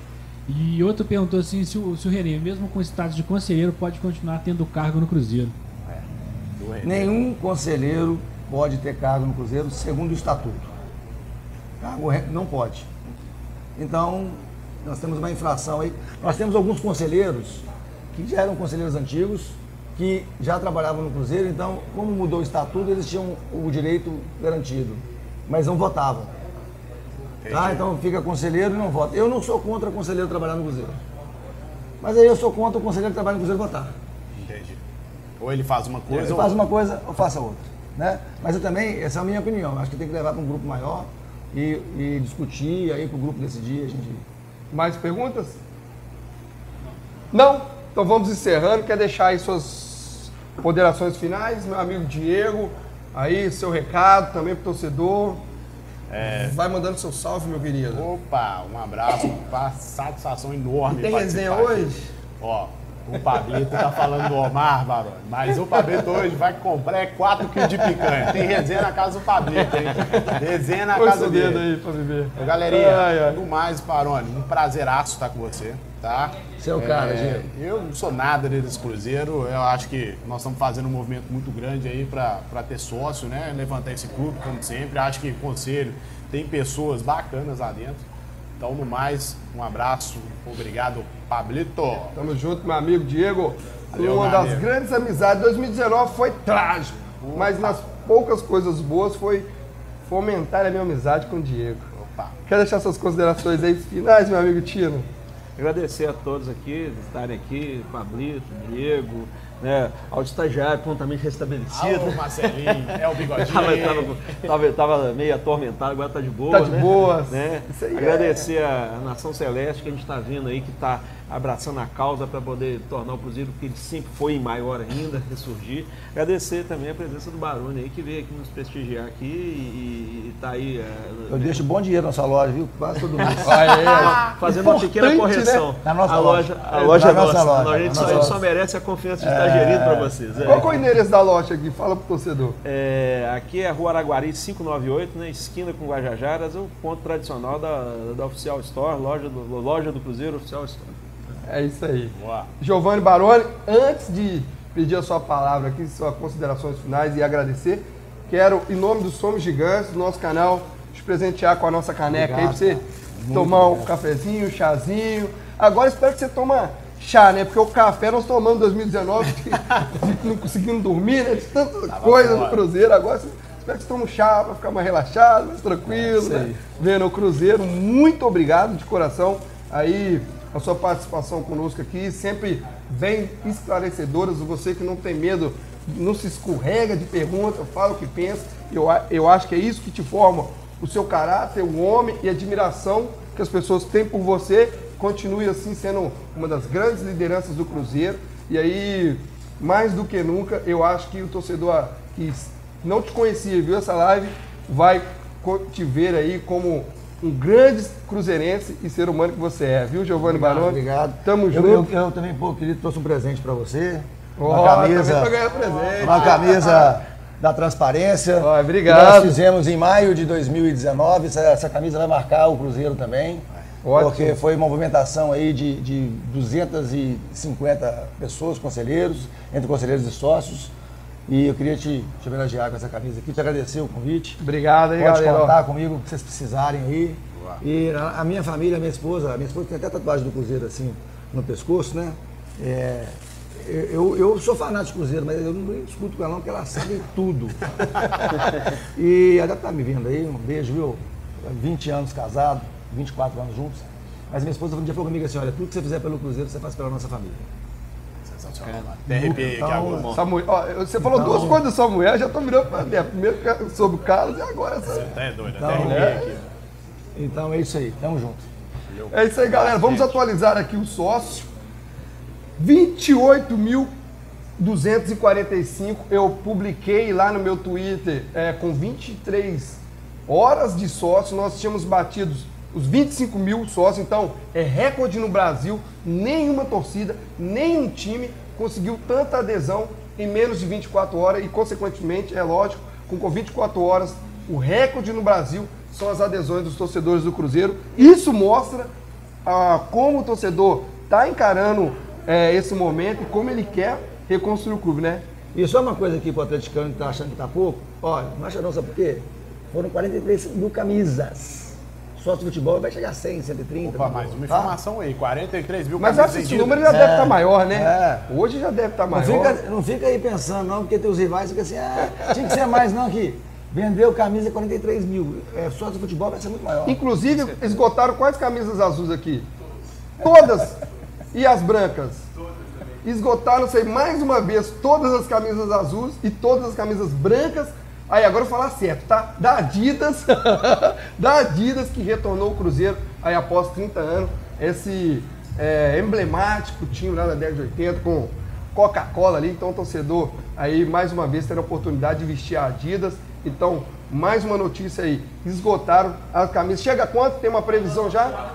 E outro perguntou assim se o, se o Renê, mesmo com status de conselheiro, pode continuar tendo cargo no Cruzeiro. René. Nenhum conselheiro pode ter cargo no Cruzeiro segundo o estatuto. Cargo não pode. Então, nós temos uma infração aí. Nós temos alguns conselheiros que já eram conselheiros antigos, que já trabalhavam no Cruzeiro, então, como mudou o estatuto, eles tinham o direito garantido, mas não votavam. Tá? Então fica conselheiro e não vota. Eu não sou contra conselheiro trabalhar no Cruzeiro. Mas aí eu sou contra o conselheiro que trabalha no Cruzeiro votar. Entendi. Ou ele faz uma coisa Ele ou faz uma coisa ou faça outra. Né? Mas eu também, essa é a minha opinião, acho que tem que levar para um grupo maior e, e discutir, aí para o grupo decidir, a gente. Mais perguntas? Não? Então vamos encerrando. Quer deixar aí suas ponderações finais, meu amigo Diego? Aí, seu recado também pro torcedor. Vai mandando seu salve, meu querido. Opa, um abraço, uma satisfação enorme. Tem resenha participar aqui. hoje? Ó, o Pablito tá falando do Omar, Barone, mas o Pablito hoje vai comprar 4 kg de picanha. Tem resenha na casa do Pablito, hein? Resenha na Põe casa seu dedo dele. aí pra viver. Ô, galerinha, Ai, ai. do mais, Barone, um prazeraço estar com você, tá? Seu cara, Diego. Eu não sou nada desse Cruzeiro, eu acho que nós estamos fazendo um movimento muito grande aí para ter sócio, né? Levantar esse clube, como sempre. Acho que o conselho tem pessoas bacanas lá dentro. Então, no mais, um abraço, obrigado, Pablito. Tamo junto, meu amigo Diego. Valeu, Uma das amigo. grandes amizades. 2019 foi trágico, mas nas poucas coisas boas foi fomentar a minha amizade com o Diego. Opa. Quer deixar suas considerações aí finais, meu amigo Tino? Agradecer a todos aqui, de estarem aqui, Pablito, Diego, né, ao estagiário prontamente restabelecido. Alô, Marcelinho, é o bigodinho. Tava, tava, tava, tava meio atormentado, agora tá de boa. Tá de né? boas. Né? Isso aí é. Agradecer a Nação Celeste que a gente está vendo aí, que está abraçando a causa para poder tornar o Cruzeiro que ele sempre foi maior ainda, ressurgir. Agradecer também a presença do Barone aí, que veio aqui nos prestigiar aqui e, está aí. é, Eu deixo bom dinheiro na sua loja, viu? Quase todo mês. Fazendo uma pequena Importante, correção. Na nossa a loja. loja, a loja é nossa nossa. loja, A gente só, nossa só loja. merece a confiança de estar gerido para vocês. é. Qual é o endereço da loja aqui? Fala pro torcedor. É, aqui é a Rua Araguari 598, né, esquina com Guajajaras, o ponto tradicional da, da Oficial Store, loja do, loja do Cruzeiro Oficial Store. É isso aí. Giovanni Baroni, antes de pedir a sua palavra aqui, suas considerações finais e agradecer, quero, em nome do Somos Gigantes, do nosso canal, te presentear com a nossa caneca aí, pra você tomar um cafezinho, um chazinho. Agora espero que você toma chá, né? Porque o café nós tomamos em 2019, de, de não conseguimos dormir, né? De tanta coisa no fora. Cruzeiro. Agora espero que você tome um chá para ficar mais relaxado, mais tranquilo, né? Vendo o Cruzeiro. Muito obrigado de coração aí a sua participação conosco aqui, sempre bem esclarecedoras. Você que não tem medo, não se escorrega de pergunta, fala o que pensa. Eu, eu acho que é isso que te forma o seu caráter, o homem e a admiração que as pessoas têm por você. Continue assim sendo uma das grandes lideranças do Cruzeiro. E aí, mais do que nunca, eu acho que o torcedor que não te conhecia viu essa live vai te ver aí como um grande cruzeirense e ser humano que você é, viu, Giovanni Baroni? Obrigado. Tamo Eu, junto. eu, eu também, pô, querido, trouxe um presente pra você. Uma camisa. ganhar presente. Uma camisa da transparência. Que obrigado. Nós fizemos em maio de 2019. Essa, essa camisa vai marcar o Cruzeiro também. Ótimo. Porque foi uma movimentação aí de, de 250 pessoas, conselheiros, entre conselheiros e sócios. E eu queria te, te homenagear com essa camisa aqui, te agradecer o convite. Obrigado aí, Pode galera. contar comigo o que vocês precisarem aí. E a, a minha família, a minha esposa, a minha esposa tem até tatuagem do Cruzeiro assim no pescoço, né? É, eu, eu sou fanático do Cruzeiro, mas eu não discuto com ela não, porque ela sabe tudo. e ela tá me vendo aí, um beijo, viu? 20 anos casado, 24 anos juntos. Mas minha esposa um dia falou comigo assim, olha, tudo que você fizer pelo Cruzeiro, você faz pela nossa família. Sensacional. mano. Até arrepiei aqui Então, agora. Samuel, ó, você falou Então- duas coisas do Samuel, já tô virando pra mim. Primeiro que- sobre o Carlos e agora essa. Até é doido, até Não, arrepiei né? aqui. Então é isso aí, tamo junto. É isso aí, galera. Vamos atualizar aqui o sócio. 28.245. Eu publiquei lá no meu Twitter é, com 23 horas de sócio. Nós tínhamos batido os 25 mil sócios, então é recorde no Brasil. Nenhuma torcida, nenhum time conseguiu tanta adesão em menos de 24 horas e, consequentemente, é lógico, com 24 horas, o recorde no Brasil são as adesões dos torcedores do Cruzeiro. Isso mostra ah, como o torcedor está encarando eh, esse momento e como ele quer reconstruir o clube, né? E só uma coisa aqui para o atleticano que está achando que está pouco. Olha, não acha não, sabe por quê? Foram 43 mil camisas. Sócio de futebol vai chegar a 100, 130. Opa, mais uma informação aí, 43 mil Mas camisas acho que esse número já deve estar maior, né? É. Hoje já deve estar Não maior. fica, não fica aí pensando, não, porque teus rivais ficam assim, ah, tinha que ser mais, não, aqui. Vendeu camisa 43 mil. É, sócio de futebol vai ser muito maior. Inclusive, esgotaram quais camisas azuis aqui? Todas! E as brancas? Esgotaram-se aí mais uma vez todas as camisas azuis e todas as camisas brancas. Aí, agora eu falar certo, tá? Da Adidas, da Adidas que retornou o Cruzeiro aí após 30 anos. Esse é, emblemático time lá da década de 80 com Coca-Cola ali. Então, o torcedor aí mais uma vez tendo a oportunidade de vestir a Adidas. Então, mais uma notícia aí. Esgotaram as camisas. Chega quanto? Tem uma previsão já?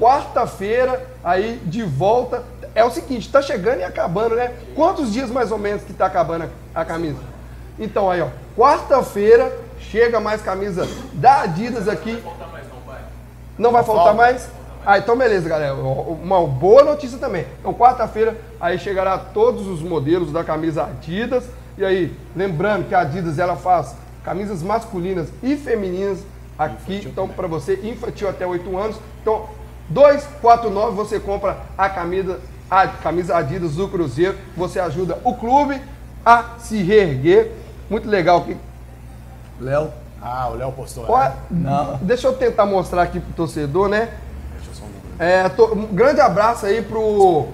Quarta-feira, aí de volta. É o seguinte, tá chegando e acabando, né? Quantos dias mais ou menos que tá acabando a camisa? Então aí, ó, quarta-feira chega mais camisa da Adidas aqui. Não vai faltar mais? Ah, então beleza, galera. Uma boa notícia também. Então, quarta-feira, aí chegará todos os modelos da camisa Adidas. E aí, lembrando que a Adidas ela faz camisas masculinas e femininas aqui. Então, para você, infantil até 8 anos. Então, 249 você compra a camisa, a camisa Adidas do Cruzeiro. Você ajuda o clube a se reerguer. Muito legal aqui. Léo. Ah, o Léo postou. Ó, né? Não. Deixa eu tentar mostrar aqui pro torcedor, né? Deixa eu só um. É, to- um grande abraço aí pro.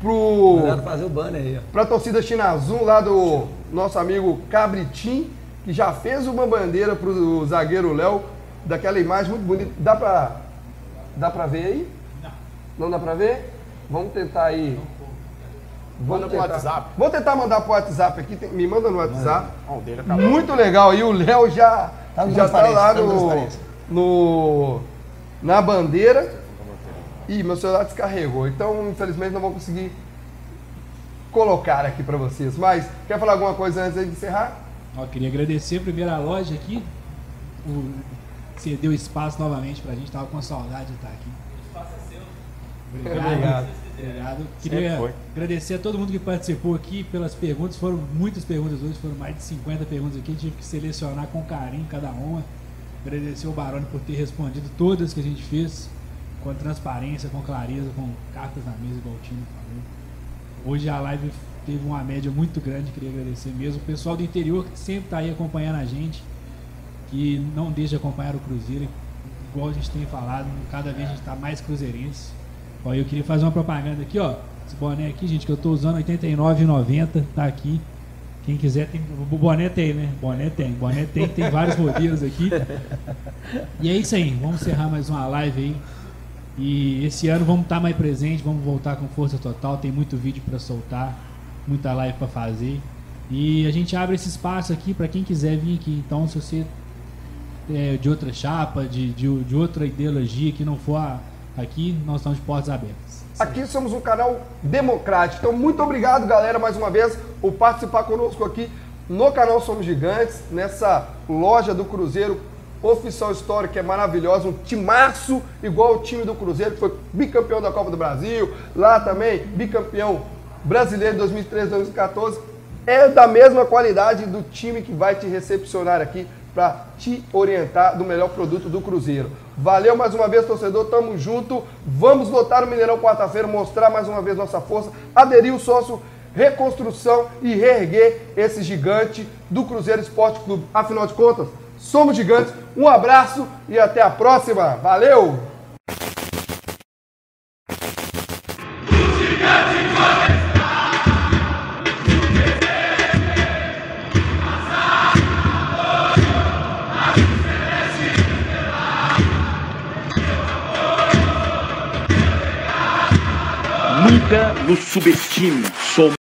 pro Mandaram fazer o banner aí, ó. pra torcida Chinazum lá do nosso amigo Cabritim, que já fez uma bandeira pro zagueiro Léo, daquela imagem muito bonita. Dá pra. Dá pra ver aí? Não. Não dá pra ver? Vamos tentar aí. Manda pro tentar. WhatsApp. Vou tentar mandar pro WhatsApp aqui, tem- me manda no WhatsApp. O acabou. Muito legal. E o Léo já, Tá já tá lá tá no no, na bandeira. Ih, meu celular descarregou. Então, infelizmente, não vou conseguir colocar aqui para vocês. Mas, quer falar alguma coisa antes de encerrar? Ó, queria agradecer primeiro a loja aqui, o espaço novamente pra gente, tava com saudade de estar aqui. Obrigado. Obrigado. Obrigado. Queria agradecer a todo mundo que participou aqui pelas perguntas. Foram muitas perguntas hoje, foram mais de 50 perguntas aqui. Tive que selecionar com carinho cada uma. Agradecer o Barone por ter respondido todas que a gente fez com transparência, com clareza, com cartas na mesa, igual o time falou. Hoje a live teve uma média muito grande, queria agradecer mesmo. O pessoal do interior que sempre está aí acompanhando a gente, que não deixa de acompanhar o Cruzeiro, igual a gente tem falado, cada vez a gente está mais cruzeirense. Ó, eu queria fazer uma propaganda aqui, ó. Esse boné aqui, gente, que eu tô usando R$ 89,90, tá aqui. Quem quiser tem. O boné tem, né? Boné tem. Boné tem, tem vários modelos aqui. E é isso aí, vamos encerrar mais uma live aí. E esse ano vamos estar mais presente, vamos voltar com força total. Tem muito vídeo para soltar, muita live para fazer. E a gente abre esse espaço aqui para quem quiser vir aqui. Então, se você é de outra chapa, de, de, de outra ideologia que não for a- aqui, nós estamos de portas abertas. Aqui somos um canal democrático. Então, muito obrigado, galera, mais uma vez, por participar conosco aqui no canal Somos Gigantes, nessa loja do Cruzeiro Oficial História, que é maravilhosa, um timaço, igual o time do Cruzeiro, que foi bicampeão da Copa do Brasil, lá também, bicampeão brasileiro em 2013, 2014. É da mesma qualidade do time que vai te recepcionar aqui para te orientar do melhor produto do Cruzeiro. Valeu mais uma vez, torcedor, tamo junto. Vamos lotar o Mineirão quarta-feira, mostrar mais uma vez nossa força, aderir o sócio, reconstrução e reerguer esse gigante do Cruzeiro Esporte Clube. Afinal de contas, somos gigantes. Um abraço e até a próxima. Valeu! Nunca nos subestime. Somos